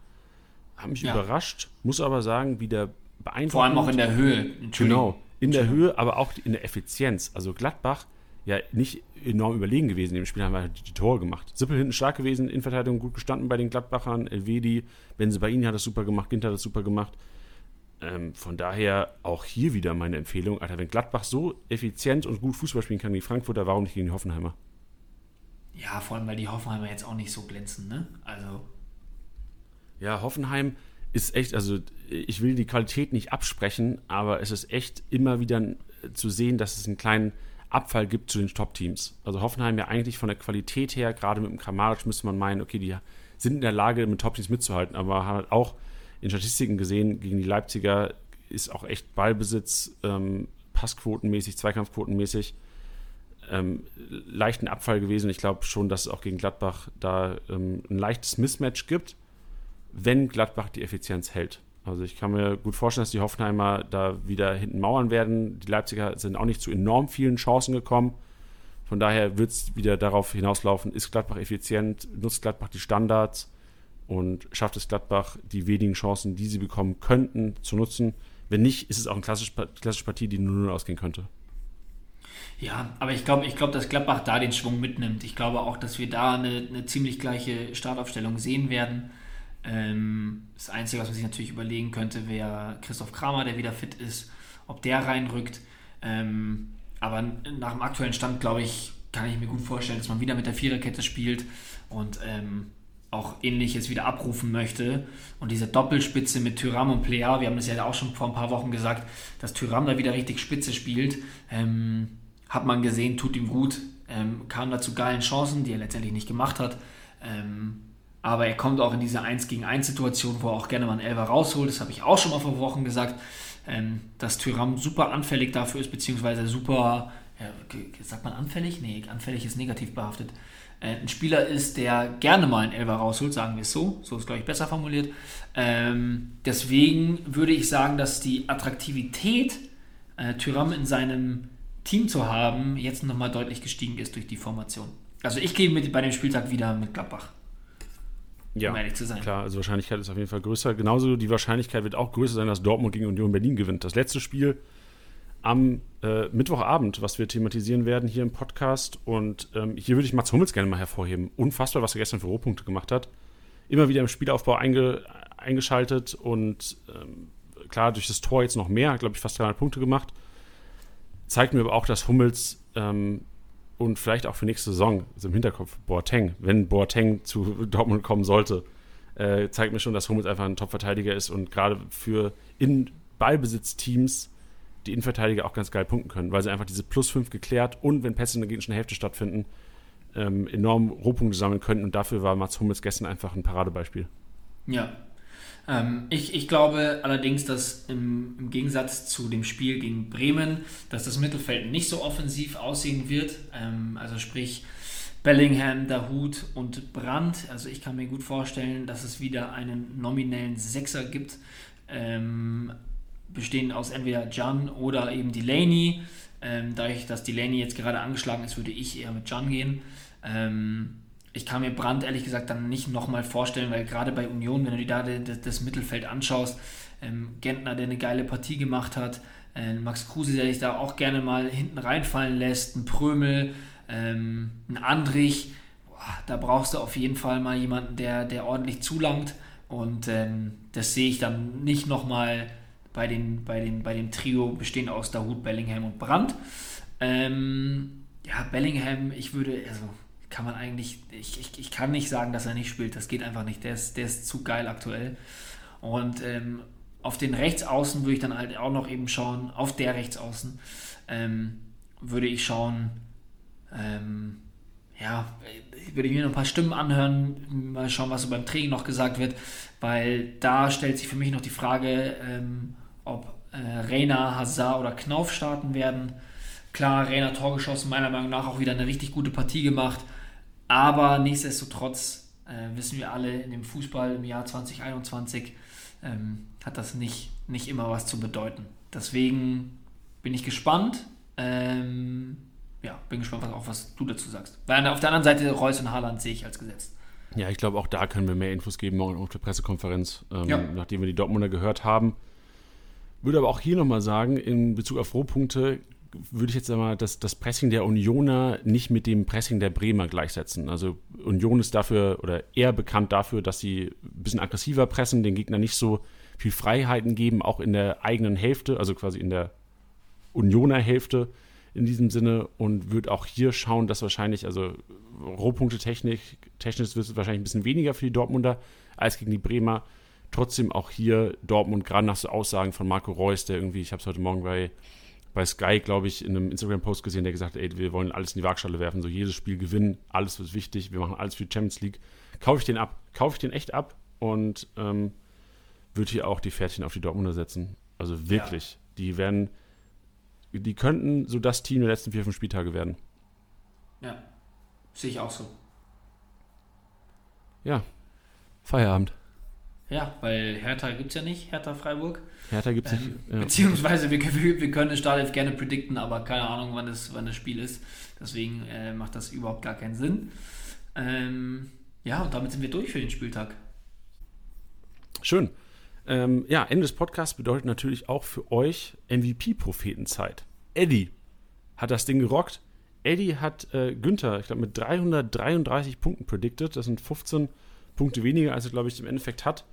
Haben mich ja. überrascht, muss aber sagen, wieder beeindruckend. Vor allem auch in der Höhe. Genau, in der Höhe, aber auch in der Effizienz. Also Gladbach ja nicht enorm überlegen gewesen. In dem Spiel haben wir halt die Tore gemacht. Sippel hinten stark gewesen, in Verteidigung gut gestanden bei den Gladbachern. Elvedi, Benze Baini hat das super gemacht, Ginter hat das super gemacht. Ähm, von daher auch hier wieder meine Empfehlung. Alter, wenn Gladbach so effizient und gut Fußball spielen kann wie Frankfurter, warum nicht gegen die Hoffenheimer? Ja, vor allem, weil die Hoffenheimer jetzt auch nicht so glänzen, ne? Also. Ja, Hoffenheim ist echt, also ich will die Qualität nicht absprechen, aber es ist echt immer wieder zu sehen, dass es einen kleinen Abfall gibt zu den Top-Teams. Also Hoffenheim ja eigentlich von der Qualität her, gerade mit dem Kramaric müsste man meinen, okay, die sind in der Lage, mit Top-Teams mitzuhalten, aber halt auch in Statistiken gesehen, gegen die Leipziger ist auch echt Ballbesitz, ähm, Passquotenmäßig, Zweikampfquotenmäßig ähm, leichten Abfall gewesen. Ich glaube schon, dass es auch gegen Gladbach da ähm, ein leichtes Mismatch gibt, wenn Gladbach die Effizienz hält. Also ich kann mir gut vorstellen, dass die Hoffenheimer da wieder hinten mauern werden. Die Leipziger sind auch nicht zu enorm vielen Chancen gekommen. Von daher wird es wieder darauf hinauslaufen, ist Gladbach effizient, nutzt Gladbach die Standards und schafft es Gladbach, die wenigen Chancen, die sie bekommen könnten, zu nutzen. Wenn nicht, ist es auch eine klassische, klassische Partie, die 0-0 ausgehen könnte. Ja, aber ich glaube, ich glaube, dass Gladbach da den Schwung mitnimmt. Ich glaube auch, dass wir da eine, eine ziemlich gleiche Startaufstellung sehen werden. Ähm, das Einzige, was man sich natürlich überlegen könnte, wäre Christoph Kramer, der wieder fit ist, ob der reinrückt. Ähm, aber nach dem aktuellen Stand, glaube ich, kann ich mir gut vorstellen, dass man wieder mit der Viererkette spielt und ähm, auch ähnliches wieder abrufen möchte. Und diese Doppelspitze mit Tyram und Plea, wir haben das ja auch schon vor ein paar Wochen gesagt, dass Tyram da wieder richtig Spitze spielt, hat man gesehen, tut ihm gut, kam da zu geilen Chancen, die er letztendlich nicht gemacht hat. Ähm, aber er kommt auch in diese 1 gegen 1 Situation, wo er auch gerne mal einen Elfer rausholt. Das habe ich auch schon mal vor Wochen gesagt, ähm, dass Tyram super anfällig dafür ist, beziehungsweise super, ja, sagt man anfällig? Nee, anfällig ist negativ behaftet. Äh, ein Spieler ist, der gerne mal einen Elfer rausholt, sagen wir es so. So ist, glaube ich, besser formuliert. Ähm, deswegen würde ich sagen, dass die Attraktivität äh, Tyram in seinem Team zu haben, jetzt nochmal deutlich gestiegen ist durch die Formation. Also ich gehe mit, bei dem Spieltag wieder mit Gladbach. Ja, um ehrlich zu sein. klar, also Wahrscheinlichkeit ist auf jeden Fall größer. Genauso die Wahrscheinlichkeit wird auch größer sein, dass Dortmund gegen Union Berlin gewinnt. Das letzte Spiel am äh, Mittwochabend, was wir thematisieren werden hier im Podcast. Und ähm, hier würde ich Mats Hummels gerne mal hervorheben. Unfassbar, was er gestern für Rohpunkte gemacht hat. Immer wieder im Spielaufbau einge, eingeschaltet und ähm, klar, durch das Tor jetzt noch mehr, glaube ich, fast 300 Punkte gemacht. Zeigt mir aber auch, dass Hummels ähm, und vielleicht auch für nächste Saison, also im Hinterkopf, Boateng, wenn Boateng zu Dortmund kommen sollte, äh, zeigt mir schon, dass Hummels einfach ein Top-Verteidiger ist und gerade für in Ballbesitzteams die Innenverteidiger auch ganz geil punkten können, weil sie einfach diese Plus 5 geklärt und wenn Pässe in der gegnerischen Hälfte stattfinden, ähm, enorm Rohpunkte sammeln könnten. Und dafür war Mats Hummels gestern einfach ein Paradebeispiel. Ja, ähm, ich, ich glaube allerdings, dass im, im, Gegensatz zu dem Spiel gegen Bremen, dass das Mittelfeld nicht so offensiv aussehen wird. Ähm, also sprich Bellingham, Dahut und Brandt. Also ich kann mir gut vorstellen, dass es wieder einen nominellen Sechser gibt, ähm, bestehend aus entweder Jan oder eben Delaney. Ähm, dadurch, dass Delaney jetzt gerade angeschlagen ist, würde ich eher mit Jan gehen. Ähm, ich kann mir Brandt ehrlich gesagt dann nicht nochmal vorstellen, weil gerade bei Union, wenn du dir da das, das Mittelfeld anschaust, ähm, Gentner, der eine geile Partie gemacht hat, äh, Max Kruse, der sich da auch gerne mal hinten reinfallen lässt, ein Prömel, ähm, ein Andrich, boah, da brauchst du auf jeden Fall mal jemanden, der, der ordentlich zulangt und ähm, das sehe ich dann nicht nochmal bei, den, bei, den, bei dem Trio bestehend aus Dahut, Bellingham und Brandt. Ähm, ja, Bellingham, ich würde, also kann man eigentlich, ich, ich, ich kann nicht sagen, dass er nicht spielt. Das geht einfach nicht. Der ist, der ist zu geil aktuell. Und ähm, auf den Rechtsaußen würde ich dann halt auch noch eben schauen, auf der Rechtsaußen ähm, würde ich schauen, ähm, ja, würde ich mir noch ein paar Stimmen anhören, mal schauen, was so beim Training noch gesagt wird, weil da stellt sich für mich noch die Frage, ähm, ob äh, Reina, Hazard oder Knauf starten werden. Klar, Reina Tor geschossen, meiner Meinung nach auch wieder eine richtig gute Partie gemacht. Aber nichtsdestotrotz äh, wissen wir alle, in dem Fußball im Jahr 2021 ähm, hat das nicht, nicht immer was zu bedeuten. Deswegen bin ich gespannt. Ähm, ja, bin gespannt, was, auch was du dazu sagst. Weil auf der anderen Seite Reus und Haaland sehe ich als gesetzt. Ja, ich glaube, auch da können wir mehr Infos geben morgen auf der Pressekonferenz, ähm, ja. nachdem wir die Dortmunder gehört haben. Würde aber auch hier nochmal sagen, in Bezug auf Rohpunkte, würde ich jetzt einmal das, das Pressing der Unioner nicht mit dem Pressing der Bremer gleichsetzen. Also Union ist dafür oder eher bekannt dafür, dass sie ein bisschen aggressiver pressen, den Gegner nicht so viel Freiheiten geben, auch in der eigenen Hälfte, also quasi in der Unioner Hälfte in diesem Sinne und wird auch hier schauen, dass wahrscheinlich, also Rohpunkte technisch, technisch wird es wahrscheinlich ein bisschen weniger für die Dortmunder als gegen die Bremer. Trotzdem auch hier Dortmund, gerade nach so Aussagen von Marco Reus, der irgendwie, ich habe es heute Morgen bei, bei Sky, glaube ich, in einem Instagram-Post gesehen, der gesagt hat, ey, wir wollen alles in die Waagschale werfen, so jedes Spiel gewinnen, alles wird wichtig, wir machen alles für die Champions League. Kaufe ich den ab, kaufe ich den echt ab und ähm, würde hier auch die Pferdchen auf die Dortmunder setzen. Also wirklich, ja. die werden, die könnten so das Team der letzten vier, fünf Spieltage werden. Ja, sehe ich auch so. Ja, Feierabend. Ja, weil Hertha gibt es ja nicht, Hertha Freiburg. Hertha gibt es ähm, nicht. Ja. Beziehungsweise wir, wir können das Startelf gerne predikten, aber keine Ahnung, wann das, wann das Spiel ist. Deswegen äh, macht das überhaupt gar keinen Sinn. Ähm, ja, und damit sind wir durch für den Spieltag. Schön. Ähm, ja, Ende des Podcasts bedeutet natürlich auch für euch MVP-Prophetenzeit. Eddie hat das Ding gerockt. Eddie hat äh, Günther, ich glaube, mit 333 Punkten predicted. Das sind 15 Punkte weniger, als er, glaube ich, im Endeffekt hat.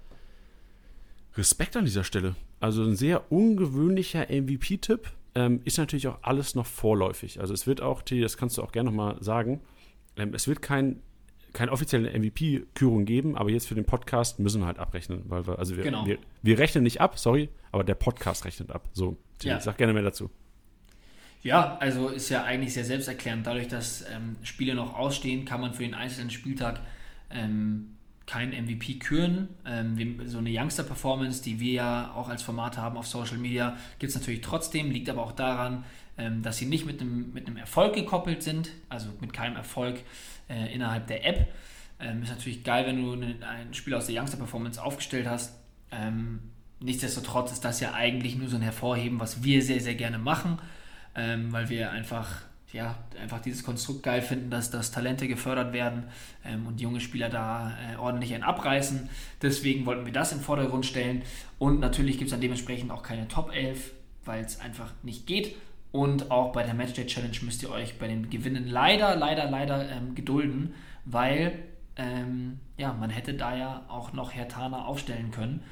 Respekt an dieser Stelle. Also ein sehr ungewöhnlicher MVP-Tipp. Ähm, ist natürlich auch alles noch vorläufig. Also es wird auch, das kannst du auch gerne nochmal sagen, ähm, es wird kein, keine offizielle MVP-Kürung geben, aber jetzt für den Podcast müssen wir halt abrechnen. Weil wir, also wir, genau. wir, wir, rechnen nicht ab, sorry, aber der Podcast rechnet ab. So, ja. sag gerne mehr dazu. Ja, also ist ja eigentlich sehr selbsterklärend. Dadurch, dass ähm, Spiele noch ausstehen, kann man für den einzelnen Spieltag ähm, kein MVP küren. Ähm, so eine Youngster-Performance, die wir ja auch als Format haben auf Social Media, gibt es natürlich trotzdem, liegt aber auch daran, ähm, dass sie nicht mit einem, mit einem Erfolg gekoppelt sind, also mit keinem Erfolg äh, innerhalb der App. Ähm, ist natürlich geil, wenn du eine, ein Spiel aus der Youngster-Performance aufgestellt hast. Ähm, nichtsdestotrotz ist das ja eigentlich nur so ein Hervorheben, was wir sehr, sehr gerne machen, ähm, weil wir einfach ja, einfach dieses Konstrukt geil finden, dass, dass Talente gefördert werden ähm, und junge Spieler da äh, ordentlich einen abreißen. Deswegen wollten wir das im Vordergrund stellen. Und natürlich gibt es dann dementsprechend auch keine Top 11, weil es einfach nicht geht. Und auch bei der Matchday Challenge müsst ihr euch bei den Gewinnen leider, leider, leider ähm, gedulden, weil ähm, ja, man hätte da ja auch noch Hertaner aufstellen können,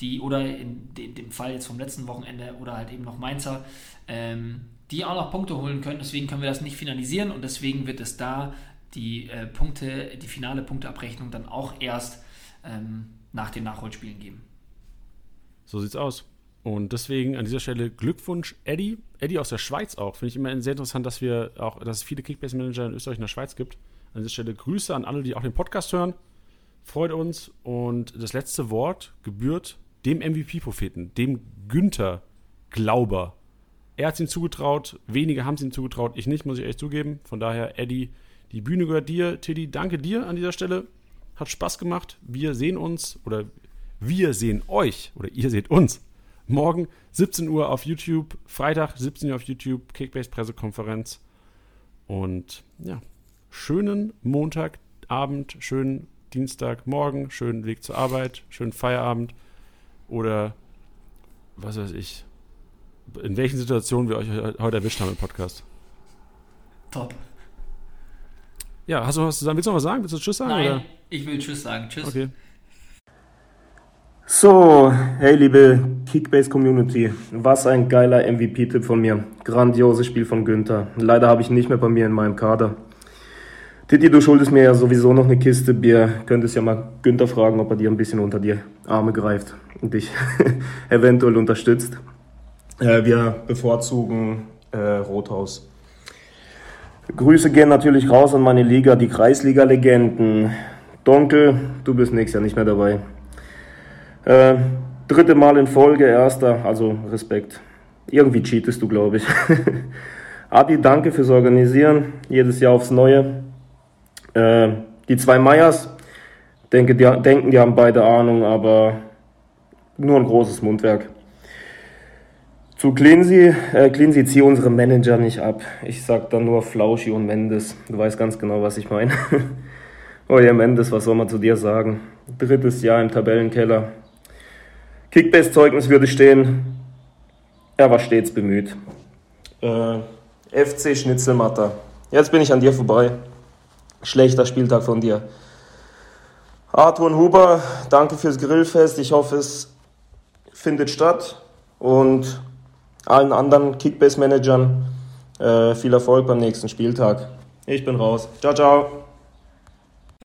die oder in, in dem Fall jetzt vom letzten Wochenende oder halt eben noch Mainzer, ähm, die auch noch Punkte holen können. Deswegen können wir das nicht finalisieren und deswegen wird es da die äh, Punkte, die finale Punkteabrechnung dann auch erst ähm, nach den Nachholspielen geben. So sieht's aus. Und deswegen an dieser Stelle Glückwunsch, Eddie. Eddie aus der Schweiz auch. Finde ich immer sehr interessant, dass wir auch, dass es viele Kickbase-Manager in Österreich und der Schweiz gibt. An dieser Stelle Grüße an alle, die auch den Podcast hören. Freut uns. Und das letzte Wort gebührt dem MVP-Propheten, dem Günther Glauber er hat es ihm zugetraut, wenige haben es ihm zugetraut, ich nicht, muss ich echt zugeben. Von daher, Eddie, die Bühne gehört dir. Tiddy, danke dir an dieser Stelle. Hat Spaß gemacht. Wir sehen uns oder wir sehen euch oder ihr seht uns morgen 17 Uhr auf YouTube, Freitag 17 Uhr auf YouTube, Kickbase Pressekonferenz. Und ja, schönen Montagabend, schönen Dienstagmorgen, schönen Weg zur Arbeit, schönen Feierabend oder was weiß ich, in welchen Situationen wir euch heute erwischt haben im Podcast. Top. Ja, hast du was zu sagen? Willst du noch was sagen? Willst du Tschüss sagen? Nein, oder? ich will Tschüss sagen. Tschüss. Okay. So, hey liebe Kickbase-Community, was ein geiler MVP-Tipp von mir. Grandioses Spiel von Günther. Leider habe ich nicht mehr bei mir in meinem Kader. Titi, du schuldest mir ja sowieso noch eine Kiste Bier. Könntest ja mal Günther fragen, ob er dir ein bisschen unter die Arme greift und dich eventuell unterstützt. Äh, wir bevorzugen äh, Rothaus. Grüße gehen natürlich raus an meine Liga, die Kreisliga-Legenden. Donkel, du bist nächstes Jahr nicht mehr dabei. Äh, dritte Mal in Folge, erster, also Respekt. Irgendwie cheatest du, glaube ich. Adi, danke fürs Organisieren, jedes Jahr aufs Neue. Äh, die zwei Meyers, denke, die, denken, die haben beide Ahnung, aber nur ein großes Mundwerk. Zu Cleansy, äh, Cleansy ziehe unsere Manager nicht ab. Ich sag da nur Flauschi und Mendes. Du weißt ganz genau, was ich meine. oh ja, Mendes, was soll man zu dir sagen? Drittes Jahr im Tabellenkeller. Kickbase-Zeugnis würde stehen, er war stets bemüht. Äh, FC Schnitzelmatter. Jetzt bin ich an dir vorbei. Schlechter Spieltag von dir. Arthur und Huber, danke fürs Grillfest. Ich hoffe, es findet statt und allen anderen Kickbase-Managern äh, viel Erfolg beim nächsten Spieltag. Ich bin raus. Ciao, ciao.